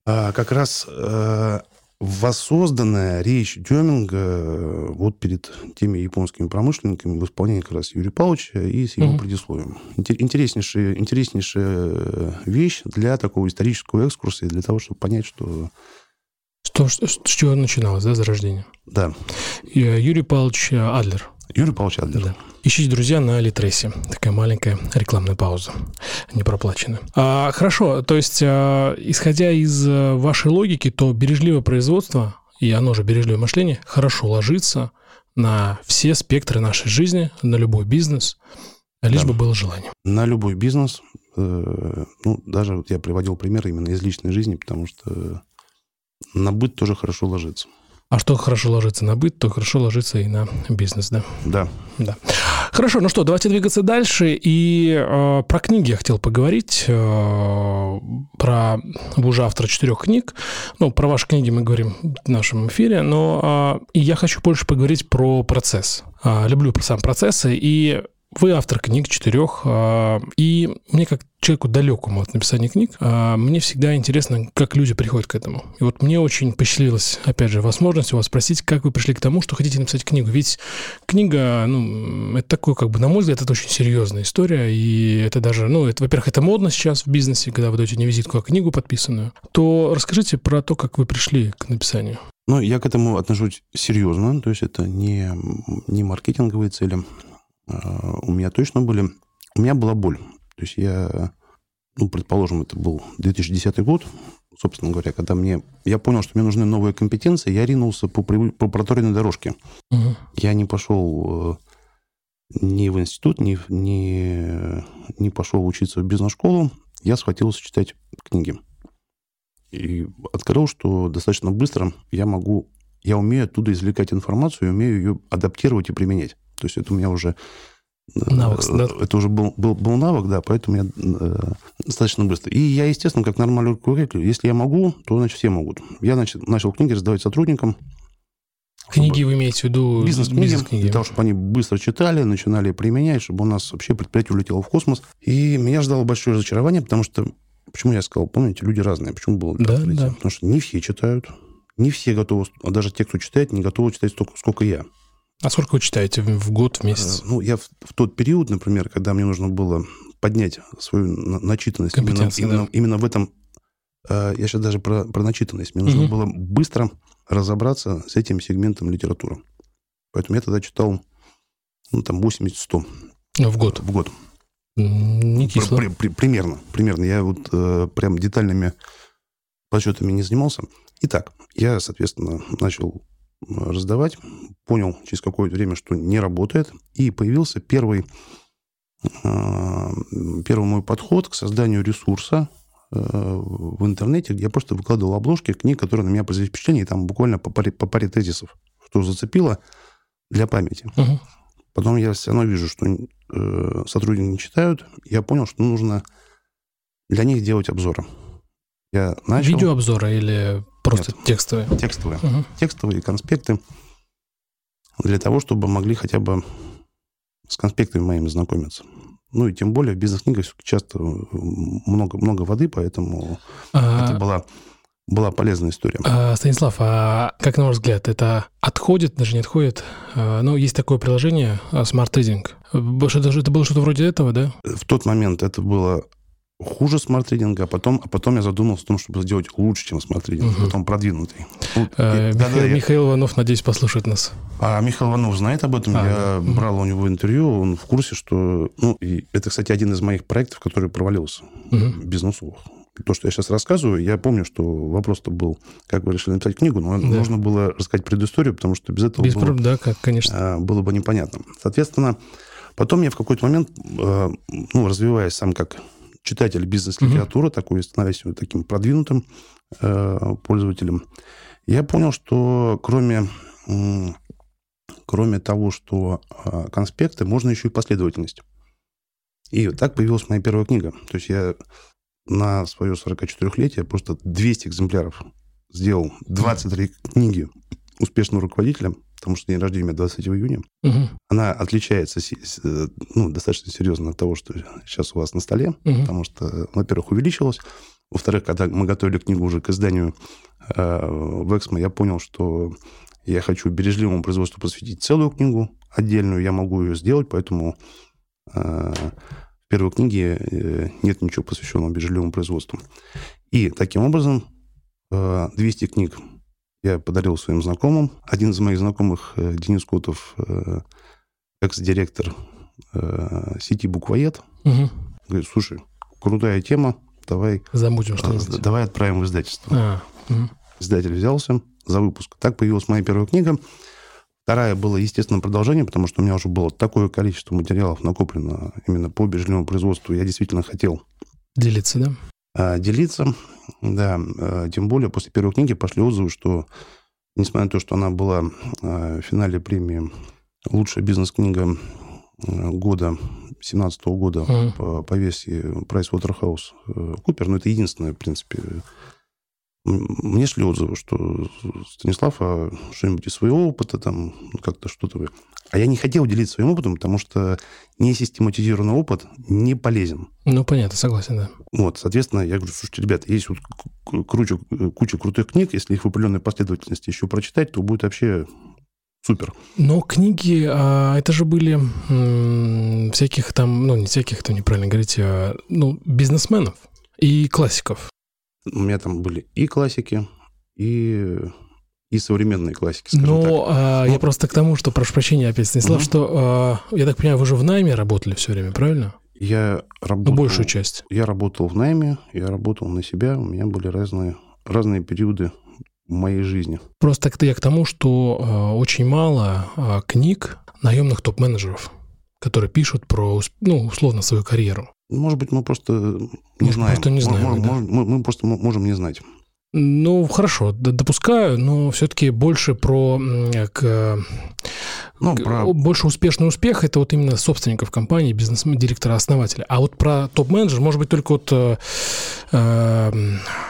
А, как раз э, воссозданная речь Деминга э, вот перед теми японскими промышленниками в исполнении как раз Юрия Павловича и с его угу. предисловием. Интереснейшая, интереснейшая вещь для такого исторического экскурса и для того, чтобы понять, что... Что, что, с чего начиналось, да, зарождение? Да. Юрий Павлович Адлер. Юрий Павлович Адлер. Да. Ищите, друзья, на Литресе. Такая маленькая рекламная пауза, не проплачена. А, хорошо, то есть, а, исходя из а, вашей логики, то бережливое производство, и оно же бережливое мышление, хорошо ложится на все спектры нашей жизни, на любой бизнес, лишь да. бы было желание. На любой бизнес. Э, ну, даже вот я приводил пример именно из личной жизни, потому что на быт тоже хорошо ложится. А что хорошо ложится на быт, то хорошо ложится и на бизнес, да? Да. Да. Хорошо, ну что, давайте двигаться дальше. И э, про книги я хотел поговорить. Э, про... Вы уже автор четырех книг. Ну, про ваши книги мы говорим в нашем эфире. Но э, и я хочу больше поговорить про процесс. Э, люблю сам процессы. И вы автор книг четырех, а, и мне как человеку далекому от написания книг, а, мне всегда интересно, как люди приходят к этому. И вот мне очень посчастливилась, опять же, возможность у вас спросить, как вы пришли к тому, что хотите написать книгу. Ведь книга, ну, это такое, как бы, на мой взгляд, это очень серьезная история, и это даже, ну, это, во-первых, это модно сейчас в бизнесе, когда вы даете не визитку, а книгу подписанную. То расскажите про то, как вы пришли к написанию. Ну, я к этому отношусь серьезно, то есть это не, не маркетинговые цели. А, у меня точно были... У меня была боль. То есть я, ну, предположим, это был 2010 год, собственно говоря, когда мне... Я понял, что мне нужны новые компетенции, я ринулся по, по проторенной дорожке. Угу. Я не пошел э, ни в институт, ни, ни, не пошел учиться в бизнес-школу. Я схватился читать книги. И открыл, что достаточно быстро я могу, я умею оттуда извлекать информацию, умею ее адаптировать и применять. То есть это у меня уже э, Навык, да? Это уже был, был, был навык, да, поэтому я э, достаточно быстро. И я, естественно, как нормальный руководитель, если я могу, то, значит, все могут. Я значит, начал книги раздавать сотрудникам. Книги вы имеете в виду? Бизнес-книги, бизнес для того, чтобы они быстро читали, начинали применять, чтобы у нас вообще предприятие улетело в космос. И меня ждало большое разочарование, потому что Почему я сказал, помните, люди разные. Почему было да, да. Потому что не все читают, не все готовы, а даже те, кто читает, не готовы читать столько, сколько я. А сколько вы читаете в год, в месяц? Ну, я в, в тот период, например, когда мне нужно было поднять свою начитанность именно, именно, да. именно в этом... Э, я сейчас даже про, про начитанность. Мне нужно угу. было быстро разобраться с этим сегментом литературы. Поэтому я тогда читал, ну, там, 80-100. В год? В год. Не кисло. При, при, примерно, примерно. Я вот э, прям детальными подсчетами не занимался. Итак, я, соответственно, начал раздавать, понял через какое-то время, что не работает, и появился первый, э, первый мой подход к созданию ресурса э, в интернете, где я просто выкладывал обложки книг, которые на меня произвели впечатление, и там буквально по паре, по паре тезисов, что зацепило для памяти. Угу. Потом я все равно вижу, что э, сотрудники не читают. Я понял, что нужно для них делать обзоры. Я начал... Видеообзоры или просто Нет, текстовые? Текстовые. Угу. Текстовые конспекты. Для того, чтобы могли хотя бы с конспектами моими знакомиться. Ну и тем более в бизнес-книгах часто много-много воды, поэтому а... это была была полезная история. А, Станислав, а как на ваш взгляд, это отходит, даже не отходит? А, ну, есть такое приложение а, Smart Reading. Это, это было что-то вроде этого, да? В тот момент это было хуже смарт-ридинга, а потом, а потом я задумался о том, чтобы сделать лучше, чем Smart Reading, угу. потом продвинутый. Ну, а, Михаил, да, я... Михаил Иванов, надеюсь, послушает нас. А Михаил Иванов знает об этом, а, я да. брал у него интервью, он в курсе, что... Ну, и это, кстати, один из моих проектов, который провалился, угу. бизнесовых то, что я сейчас рассказываю, я помню, что вопрос-то был, как вы решили написать книгу, но да. нужно было рассказать предысторию, потому что без этого без было, да, как, конечно. А, было бы непонятно. Соответственно, потом я в какой-то момент, а, ну, развиваясь сам как читатель бизнес-литературы, угу. такой, становясь таким продвинутым а, пользователем, я понял, что кроме, кроме того, что конспекты, можно еще и последовательность. И так появилась моя первая книга. То есть я на свое 44-летие просто 200 экземпляров сделал 23 книги успешного руководителя, потому что день рождения у меня 23 июня. Угу. Она отличается ну, достаточно серьезно от того, что сейчас у вас на столе, угу. потому что, во-первых, увеличилось. Во-вторых, когда мы готовили книгу уже к изданию э, в Эксмо, я понял, что я хочу бережливому производству посвятить целую книгу отдельную, я могу ее сделать, поэтому э, в первой книге э, нет ничего посвященного бережливому производству. И таким образом 200 э, книг я подарил своим знакомым. Один из моих знакомых, э, Денис Котов, экс-директор сети «Буквоед», угу. говорит, слушай, крутая тема, давай... Замутим что-нибудь. Давай отправим в издательство. А, угу. Издатель взялся за выпуск. Так появилась моя первая книга. Вторая была, естественно, продолжение, потому что у меня уже было такое количество материалов накоплено именно по бережливому производству. Я действительно хотел... Делиться, да? А, делиться, да. А, тем более после первой книги пошли отзывы, что, несмотря на то, что она была а, в финале премии «Лучшая бизнес-книга года 2017 года mm. по, по версии Pricewaterhouse Cooper, ну, это единственная, в принципе, мне шли отзывы, что Станислав, а что-нибудь из своего опыта, там, как-то что-то вы... А я не хотел делиться своим опытом, потому что несистематизированный опыт не полезен. Ну, понятно, согласен, да. Вот, соответственно, я говорю, слушайте, ребята, есть вот куча, куча крутых книг, если их в определенной последовательности еще прочитать, то будет вообще супер. Но книги, а, это же были м, всяких там, ну, не всяких, это неправильно говорить, а, ну, бизнесменов и классиков. У меня там были и классики, и и современные классики, скажем Но так. А, ну, я просто к тому, что, прошу прощения опять, Станислав, угу. что, а, я так понимаю, вы же в найме работали все время, правильно? Я работал... Ну, большую часть. Я работал в найме, я работал на себя, у меня были разные, разные периоды в моей жизни. Просто я к тому, что э, очень мало э, книг наемных топ-менеджеров, которые пишут про, ну, условно, свою карьеру. Может быть, мы просто не Может, знаем. Просто не знаем. Мы, да. мы, мы просто можем не знать. Ну, хорошо, допускаю, но все-таки больше про, к, ну, про... больше успешный успех это вот именно собственников компании, бизнесмен, директора, основателя. А вот про топ-менеджер, может быть, только вот э, э,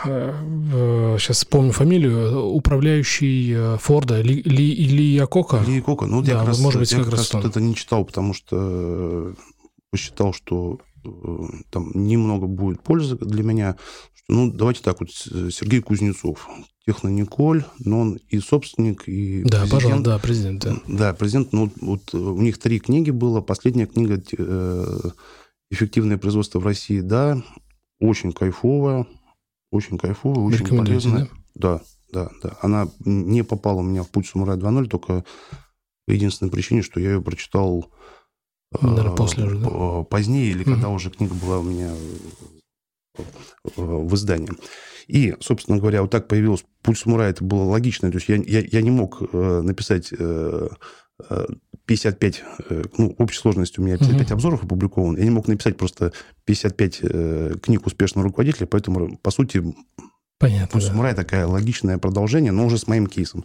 э, сейчас вспомню фамилию, управляющий э, Форда Ли, Ли, Ли Якока. Ли Якока, ну, да, я как раз, может быть, я как, как раз вот это не читал, потому что э, посчитал, что э, там немного будет пользы для меня. Ну, давайте так вот, Сергей Кузнецов, Технониколь, но он и собственник, и Да, президент. пожалуйста, да, президент. Да, да президент. Ну, вот у них три книги было. Последняя книга э, «Эффективное производство в России», да, очень кайфовая, очень кайфовая, очень полезная. Да? да, да, да. Она не попала у меня в «Путь самурая 2.0», только по единственной причине, что я ее прочитал Наверное, после уже, да? позднее, или когда угу. уже книга была у меня в издании. И, собственно говоря, вот так появилось «Путь самурая», это было логично. То есть я, я, я не мог э, написать 55, э, ну, общей сложности у меня 55 угу. обзоров опубликовано. Я не мог написать просто 55 э, книг успешного руководителя, поэтому, по сути, Понятно, «Путь да. самурая» такое логичное продолжение, но уже с моим кейсом.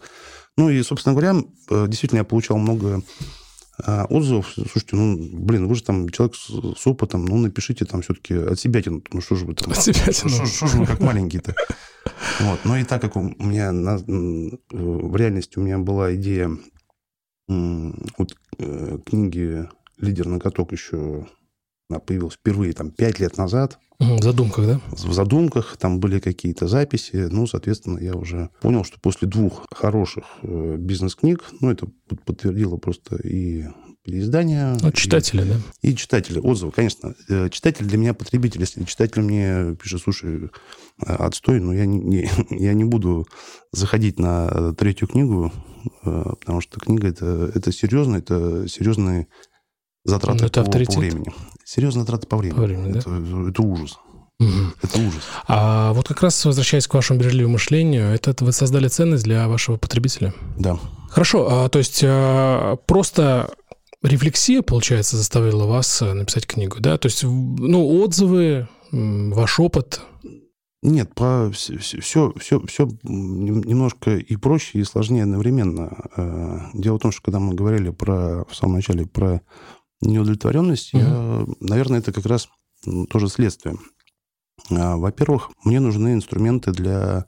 Ну и, собственно говоря, действительно, я получал много а отзывов, слушайте, ну, блин, вы же там человек с, с опытом, ну, напишите там все-таки от себя, ну, что же вы там... От себя что, что же вы как маленький-то? Вот. Но и так как у меня на, в реальности у меня была идея вот, э, книги «Лидер на каток» еще она появилась впервые там пять лет назад. В задумках, да? В задумках, там были какие-то записи. Ну, соответственно, я уже понял, что после двух хороших э, бизнес-книг, ну, это подтвердило просто и переиздание. Ну, читатели, и, да? И читатели, отзывы, конечно. Э, читатель для меня потребитель. Если читатель мне пишет, слушай, э, отстой, но я не, не, я не буду заходить на третью книгу, потому что книга это, это серьезно, это серьезные затраты это по, по времени. Серьезные траты по времени. По времени это, да? это ужас. Угу. Это ужас. А вот как раз возвращаясь к вашему бережливому мышлению, это вы создали ценность для вашего потребителя? Да. Хорошо, а, то есть а, просто рефлексия, получается, заставила вас э, написать книгу, да? То есть, ну, отзывы, ваш опыт. Нет, по все, все, все, все немножко и проще, и сложнее одновременно. Э, дело в том, что когда мы говорили про в самом начале про неудовлетворенность, угу. я, наверное, это как раз тоже следствие. А, во-первых, мне нужны инструменты для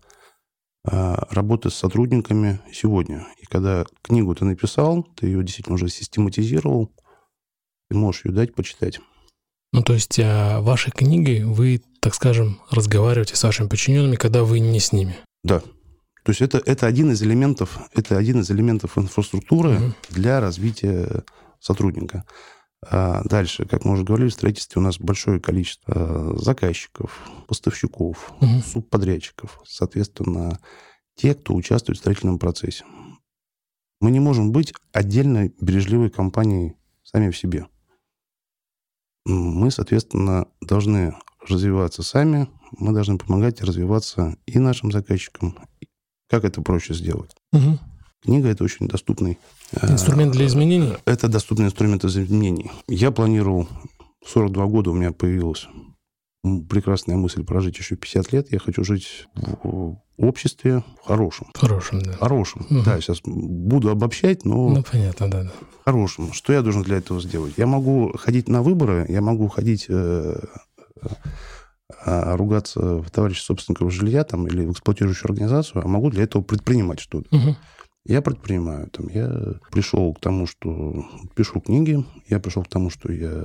а, работы с сотрудниками сегодня. И когда книгу ты написал, ты ее действительно уже систематизировал, ты можешь ее дать почитать. Ну, то есть а вашей книгой вы, так скажем, разговариваете с вашими подчиненными, когда вы не с ними? Да. То есть это, это один из элементов, это один из элементов инфраструктуры угу. для развития сотрудника. А дальше, как мы уже говорили, в строительстве у нас большое количество э, заказчиков, поставщиков, угу. субподрядчиков, соответственно, те, кто участвует в строительном процессе. Мы не можем быть отдельной бережливой компанией сами в себе. Мы, соответственно, должны развиваться сами, мы должны помогать развиваться и нашим заказчикам. Как это проще сделать? Угу. Книга – это очень доступный... Э, инструмент для изменений? Это доступный инструмент для изменений. Я планировал... 42 года у меня появилась прекрасная мысль прожить еще 50 лет. Я хочу жить в обществе хорошем. Хорошем, да. Хорошем. Угу. Да, сейчас буду обобщать, но... Ну, понятно, да, да. Хорошем. Что я должен для этого сделать? Я могу ходить на выборы, я могу ходить... Э, а, ругаться в товарища собственников жилья там, или в эксплуатирующую организацию, а могу для этого предпринимать что-то. Мгм. Я предпринимаю. Там, я пришел к тому, что пишу книги, я пришел к тому, что я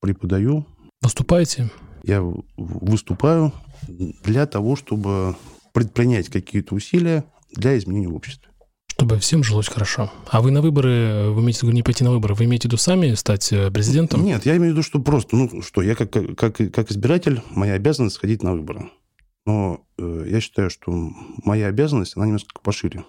преподаю, Выступаете? я выступаю для того, чтобы предпринять какие-то усилия для изменения в обществе. Чтобы всем жилось хорошо. А вы на выборы, вы имеете в виду не пойти на выборы, вы имеете в виду сами стать э, президентом? Нет, я имею в виду, что просто, ну что, я как, как, как избиратель, моя обязанность сходить на выборы. Но э, я считаю, что моя обязанность, она немножко пошире.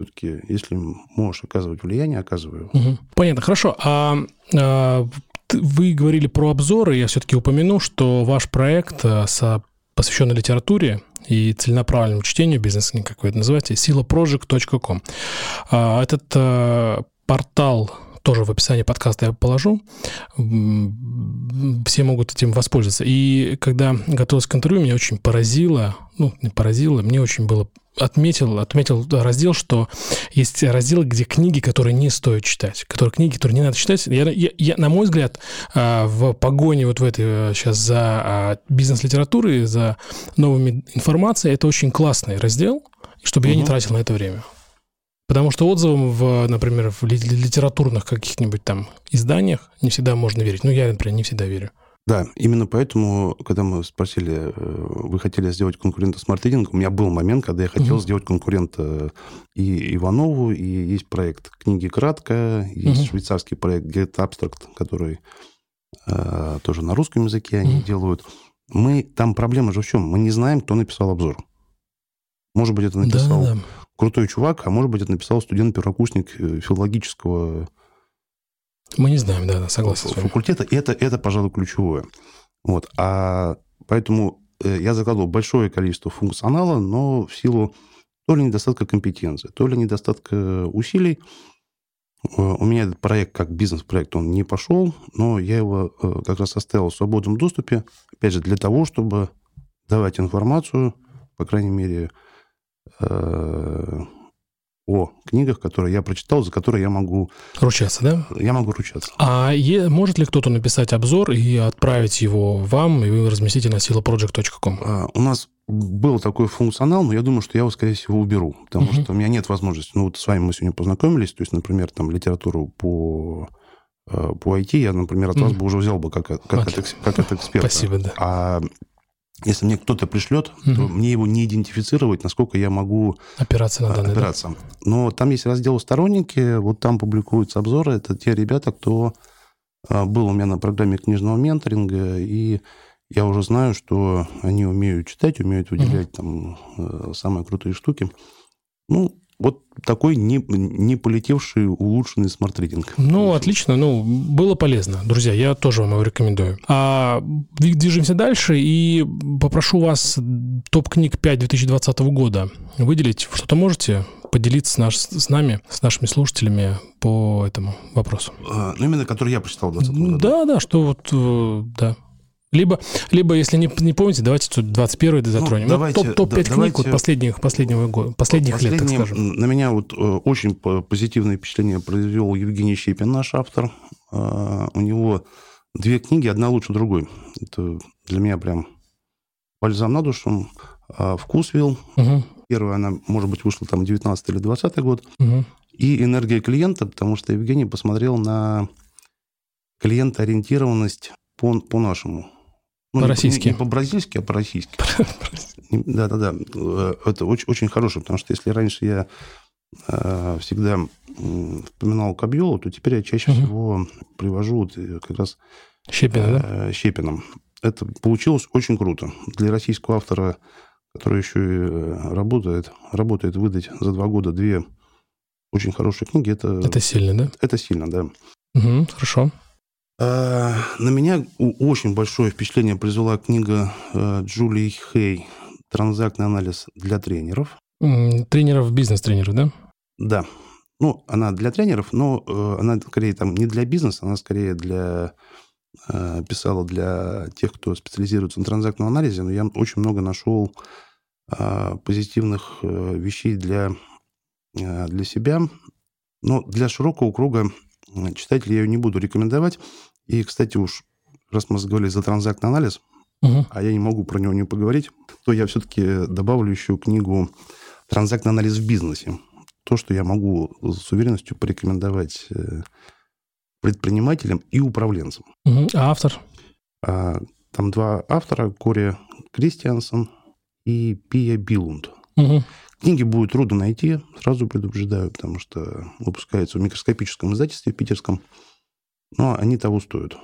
Все-таки, если можешь оказывать влияние, оказываю. Мгм. Понятно, хорошо. А, а, вы говорили про обзоры, я все-таки упомяну, что ваш проект, а, посвященный литературе и целенаправленному чтению, бизнес-книг, как вы это называете, silaproject.com. А, Этот а, портал тоже в описании подкаста я положу. Все могут этим воспользоваться. И когда готовился к интервью, меня очень поразило, ну, не поразило, мне очень было отметил, отметил раздел, что есть разделы, где книги, которые не стоит читать, которые книги, которые не надо читать. Я, я- я, на мой взгляд, а, в погоне вот в этой сейчас за а, бизнес-литературой, за новыми информацией, это очень классный раздел, чтобы я не тратил на это время. Потому что отзывам, в, например, в ли- литературных каких-нибудь там изданиях не всегда можно верить. Ну, я, например, не всегда верю. Да, именно поэтому, когда мы спросили, э, вы хотели сделать конкурента Reading, у меня был момент, когда я хотел Мгм. сделать конкурента и Иванову, и есть проект «Книги кратко», есть Мгм. швейцарский проект Get Abstract, который э, тоже на русском языке они Мгм. делают. Мы, там проблема же в чем? Мы не знаем, кто написал обзор. Может быть, это написал Да, да. крутой чувак, а может быть, это написал студент-первокурсник э, филологического Мы не знаем, да, да, согласен факультета. Это, это, пожалуй, ключевое. Вот. А поэтому э, я закладывал большое количество функционала, но в силу то ли недостатка компетенции, то ли недостатка усилий, э, у меня этот проект как бизнес-проект, он не пошел, но я его э, как раз оставил в свободном доступе, опять же, для того, чтобы давать информацию, по крайней мере, о книгах, которые я прочитал, за которые я могу, Ручаться, да? я могу ручаться. А е- может ли кто-то написать обзор и отправить его вам, и вы разместите на silaproject.com? А, У нас был такой функционал, но я думаю, что я его, скорее всего, уберу, потому Мгм. что у меня нет возможности. Ну, вот с вами мы сегодня познакомились, то есть, например, там литературу по, э, по IT я, например, от вас бы уже взял бы как, как, от, как от эксперта. Спасибо, да. А если мне кто-то пришлет, то Мгм. мне его не идентифицировать, насколько я могу Опираться на а, данные, да? опираться. Но там есть раздел «Сторонники», вот там публикуются обзоры. Это те ребята, кто а, был у меня на программе книжного менторинга, и я уже знаю, что они умеют читать, умеют выделять там э, самые крутые штуки. Ну, вот такой не, не полетевший улучшенный Smart Reading. Ну, отлично, ну, было полезно. Друзья, я тоже вам его рекомендую. А, ви- движемся дальше и попрошу вас топ-книг 5 2020 года выделить. Что-то можете поделиться с, наш, с нами, с нашими слушателями по этому вопросу? А, Ну, именно который я прочитал в 2020 году. Да, да, что вот, э, да. Либо, либо если не, не помните, давайте тут 21 затронем. Ну, давайте, топ, топ-5 да, книг вот последних, последнего года, последних лет, так скажем. На меня вот э, очень по- позитивное впечатление произвел Евгений Щепин, наш автор. А, У него две книги, одна лучше другой. Это для меня прям бальзам на душу. А, «Вкусвилл». Мгм, Первая, она, может быть, вышла там 19 или 20 год. мгм. И «Энергия клиента», потому что Евгений посмотрел на клиентоориентированность по- по-нашему. Ну, По-российски. Не, не по-бразильски, а по-российски. Да-да-да. Э, Это очень, очень хорошо, потому что если раньше я э, всегда вспоминал Кобьелу, то теперь я чаще всего привожу вот э, как раз Щепина, да? э, Щепиным. Это получилось очень круто. Для российского автора, который еще и работает, работает выдать за два года две очень хорошие книги, это, это... Это сильно, да? сильно, да. Мгм, хорошо. А, На меня очень большое впечатление произвела книга э, Джулии Хей «Транзактный анализ для тренеров». Тренеров, бизнес-тренеров, да? Да. Ну, она для тренеров, но э, она скорее там не для бизнеса, она скорее для э, писала для тех, кто специализируется на транзактном анализе, но я очень много нашел э, позитивных вещей для, для себя. Но для широкого круга читателей я ее не буду рекомендовать. И, кстати, уж раз мы заговорили за транзактный анализ, угу. а я не могу про него не поговорить, то я все-таки добавлю еще книгу «Транзактный анализ в бизнесе». То, что я могу с уверенностью порекомендовать э, предпринимателям и управленцам. Угу. А автор? А, там два автора, Кори Кристиансон и Пия Билунд. Угу. Книги будет трудно найти, сразу предупреждаю, потому что выпускаются в микроскопическом издательстве питерском, но они того стоят.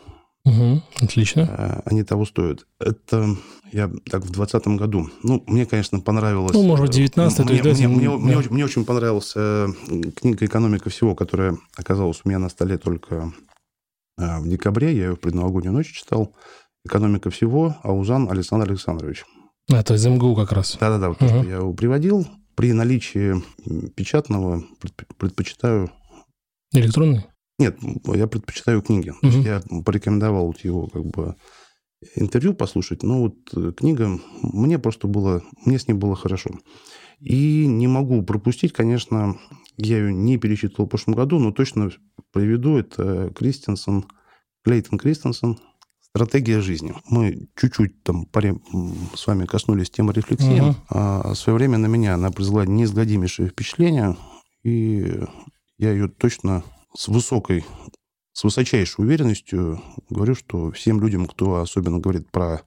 Угу, отлично. А, они того стоят. Это я так в 2020 году. Ну, мне, конечно, понравилось... Ну, может быть, 19 мне, то есть, мне, мне, да. мне, мне, очень понравилась э, книга «Экономика всего», которая оказалась у меня на столе только э, в декабре. Я ее в предновогоднюю ночь читал. «Экономика всего», Аузан Александр Александрович. А, то есть МГУ как раз. Да-да-да, вот угу. то, что я его приводил. При наличии печатного предпочитаю... Электронный? Нет, я предпочитаю книги. Угу. Есть я порекомендовал его как бы интервью послушать, но вот э, книга, мне просто было, мне с ней было хорошо. И не могу пропустить, конечно, я ее не перечитывал в прошлом году, но точно приведу, это Кристенсен, Клейтон Кристенсен, «Стратегия жизни». Мы чуть-чуть там паре, с вами коснулись темы рефлексии. Угу. А в свое время на меня она произвела неизгладимейшее впечатление, и я ее точно с высокой, с высочайшей уверенностью говорю, что всем людям, кто особенно говорит про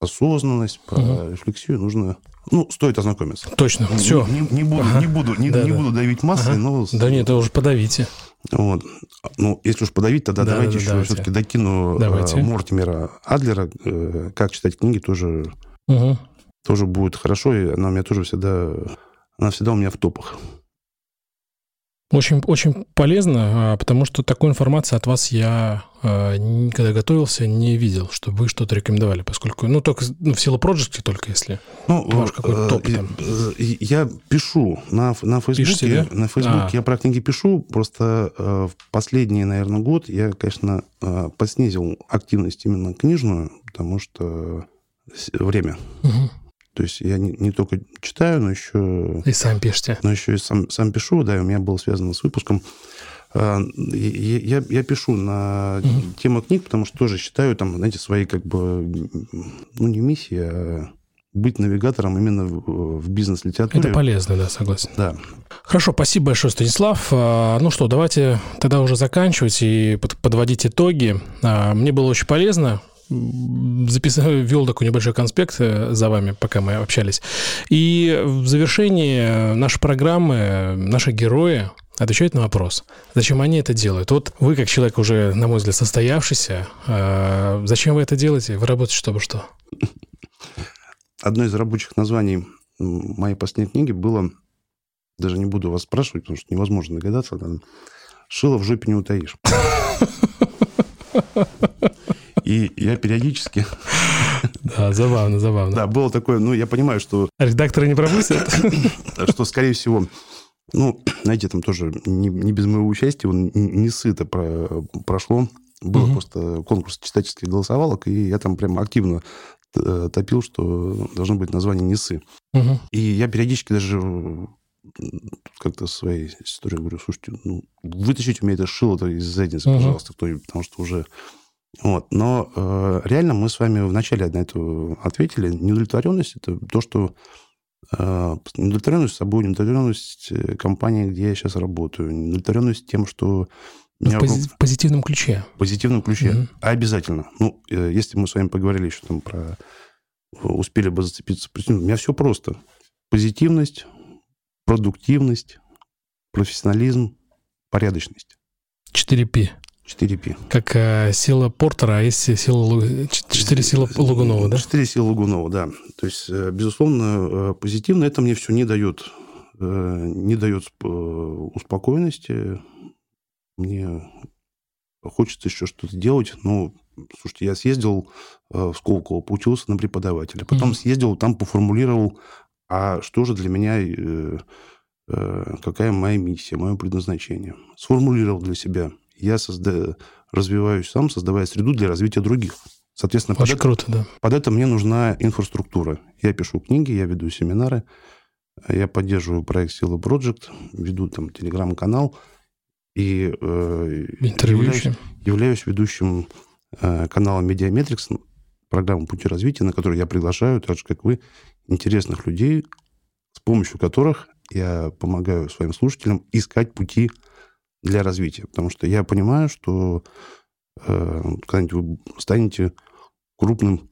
осознанность, про угу. рефлексию, нужно ну, стоит ознакомиться. Точно. Все. Не, не, буду, ага. не, буду, не, да, не да. буду давить массой, ага. но... Да нет, это уже подавите. Вот. Ну, если уж подавить, тогда да, давайте да, еще давайте. все-таки докину давайте. Э, Мортимера Адлера. Э, как читать книги тоже, угу. тоже будет хорошо. И она у меня тоже всегда... Она всегда у меня в топах. Очень, очень полезно, а, потому что такой информации от вас я, а, когда готовился, не видел, что вы что-то рекомендовали, поскольку, ну, только ну, в силу Project только если ну, ваш какой-то топ там. Я пишу на, на Фейсбуке, Пишите, да? на Фейсбуке а. я про книги пишу, просто э, в последний, наверное, год я, конечно, э, поснизил активность именно книжную, потому что время. Угу. То есть я не, не только читаю, но еще... И сам пишете. Но еще и сам, сам пишу, да, и у меня было связано с выпуском. А, я, я, я пишу на угу. тему книг, потому что тоже считаю там, знаете, свои как бы, ну, не миссии, а быть навигатором именно в, в бизнес-литературе. Это полезно, да, согласен. Да. Хорошо, спасибо большое, Станислав. А, ну что, давайте тогда уже заканчивать и подводить итоги. А, мне было очень полезно записал, вел такой небольшой конспект э, за вами, пока мы общались. И в завершении нашей программы наши герои отвечают на вопрос, зачем они это делают. Вот вы, как человек уже, на мой взгляд, состоявшийся, э, зачем вы это делаете? Вы работаете, чтобы что? Одно из рабочих названий моей последней книги было, даже не буду вас спрашивать, потому что невозможно догадаться, «Шило в жопе не утаишь». И я периодически... Да, забавно, забавно. Да, было такое, ну, я понимаю, что... Редакторы не пропустят? Что, скорее всего, ну, знаете, там тоже не, не без моего участия, он не сыто про, прошло. Был угу. просто конкурс читательских голосовалок, и я там прям активно э, топил, что должно быть название «Несы». Угу. И я периодически даже как-то своей историей говорю, слушайте, ну, вытащите у меня это шило из задницы, угу. пожалуйста, кто потому что уже вот. Но э, реально мы с вами вначале на это ответили. Неудовлетворенность – это то, что э, неудовлетворенность собой, неудовлетворенность э, компании, где я сейчас работаю, неудовлетворенность тем, что... В, пози- в позитивном ключе. В позитивном ключе. Mm-hmm. Обязательно. Ну, э, если мы с вами поговорили еще там про... Успели бы зацепиться. У меня все просто. Позитивность, продуктивность, профессионализм, порядочность. 4P. 4P. Как э, сила Портера, а есть сила... Четыре силы Лугунова, да? Четыре силы Лугунова, да. То есть, э, безусловно, э, позитивно это мне все не дает, не дает успокоенности. Мне хочется еще что-то делать. Ну, слушайте, я съездил в Сколково, поучился на преподавателя. Потом mm-hmm. съездил, там поформулировал, а что же для меня, какая моя миссия, мое предназначение. Сформулировал для себя – я созда... развиваюсь сам, создавая среду для развития других. Соответственно, Очень под круто, это, да. Под это мне нужна инфраструктура. Я пишу книги, я веду семинары, я поддерживаю проект Сила Project, веду там телеграм-канал и э, являюсь, являюсь ведущим э, канала Mediametrics, программа «Пути развития», на которую я приглашаю, так же, как вы, интересных людей, с помощью которых я помогаю своим слушателям искать пути для развития. Потому что я понимаю, что э, когда-нибудь вы станете крупным,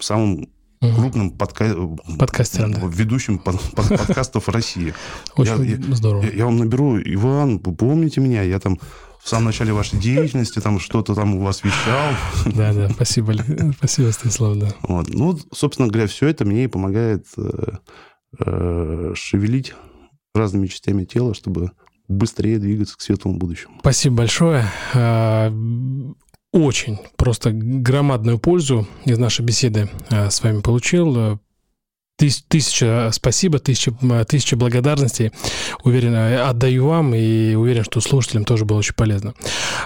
самым угу. крупным подка... подкастером, да. ведущим под... Под... подкастов России. Очень я, здорово. Я, я вам наберу, Иван, помните меня, я там в самом начале вашей деятельности, там что-то там у вас вещал. Да, да, спасибо, спасибо, Станислав, да. Вот. Ну, собственно говоря, все это мне и помогает э, э, шевелить разными частями тела, чтобы быстрее двигаться к светлому будущему. Спасибо большое. А, очень просто громадную пользу из нашей беседы а, с вами получил. Тысяча спасибо, тысяча, тысяча благодарностей. Уверен, отдаю вам и уверен, что слушателям тоже было очень полезно.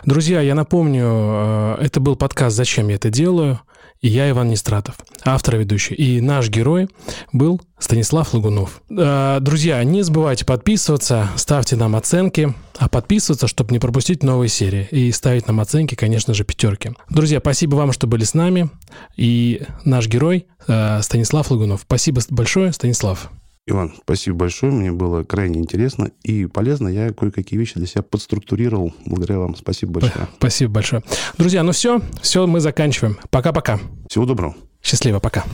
Друзья, я напомню, а, это был подкаст «Зачем я это делаю?» И я Иван Нестратов, автор и ведущий. И наш герой был Станислав Лагунов. А, друзья, не забывайте подписываться, ставьте нам оценки, а подписываться, чтобы не пропустить новые серии. И ставить нам оценки, конечно же, пятерки. Друзья, спасибо вам, что были с нами. И наш герой а, Станислав Лагунов. Спасибо большое, Станислав. Иван, спасибо большое. Мне было крайне интересно и полезно. Я кое-какие вещи для себя подструктурировал. Благодаря вам. Спасибо большое. Спасибо большое. Друзья, ну все. Все, мы заканчиваем. Пока-пока. Всего доброго. Счастливо. Пока.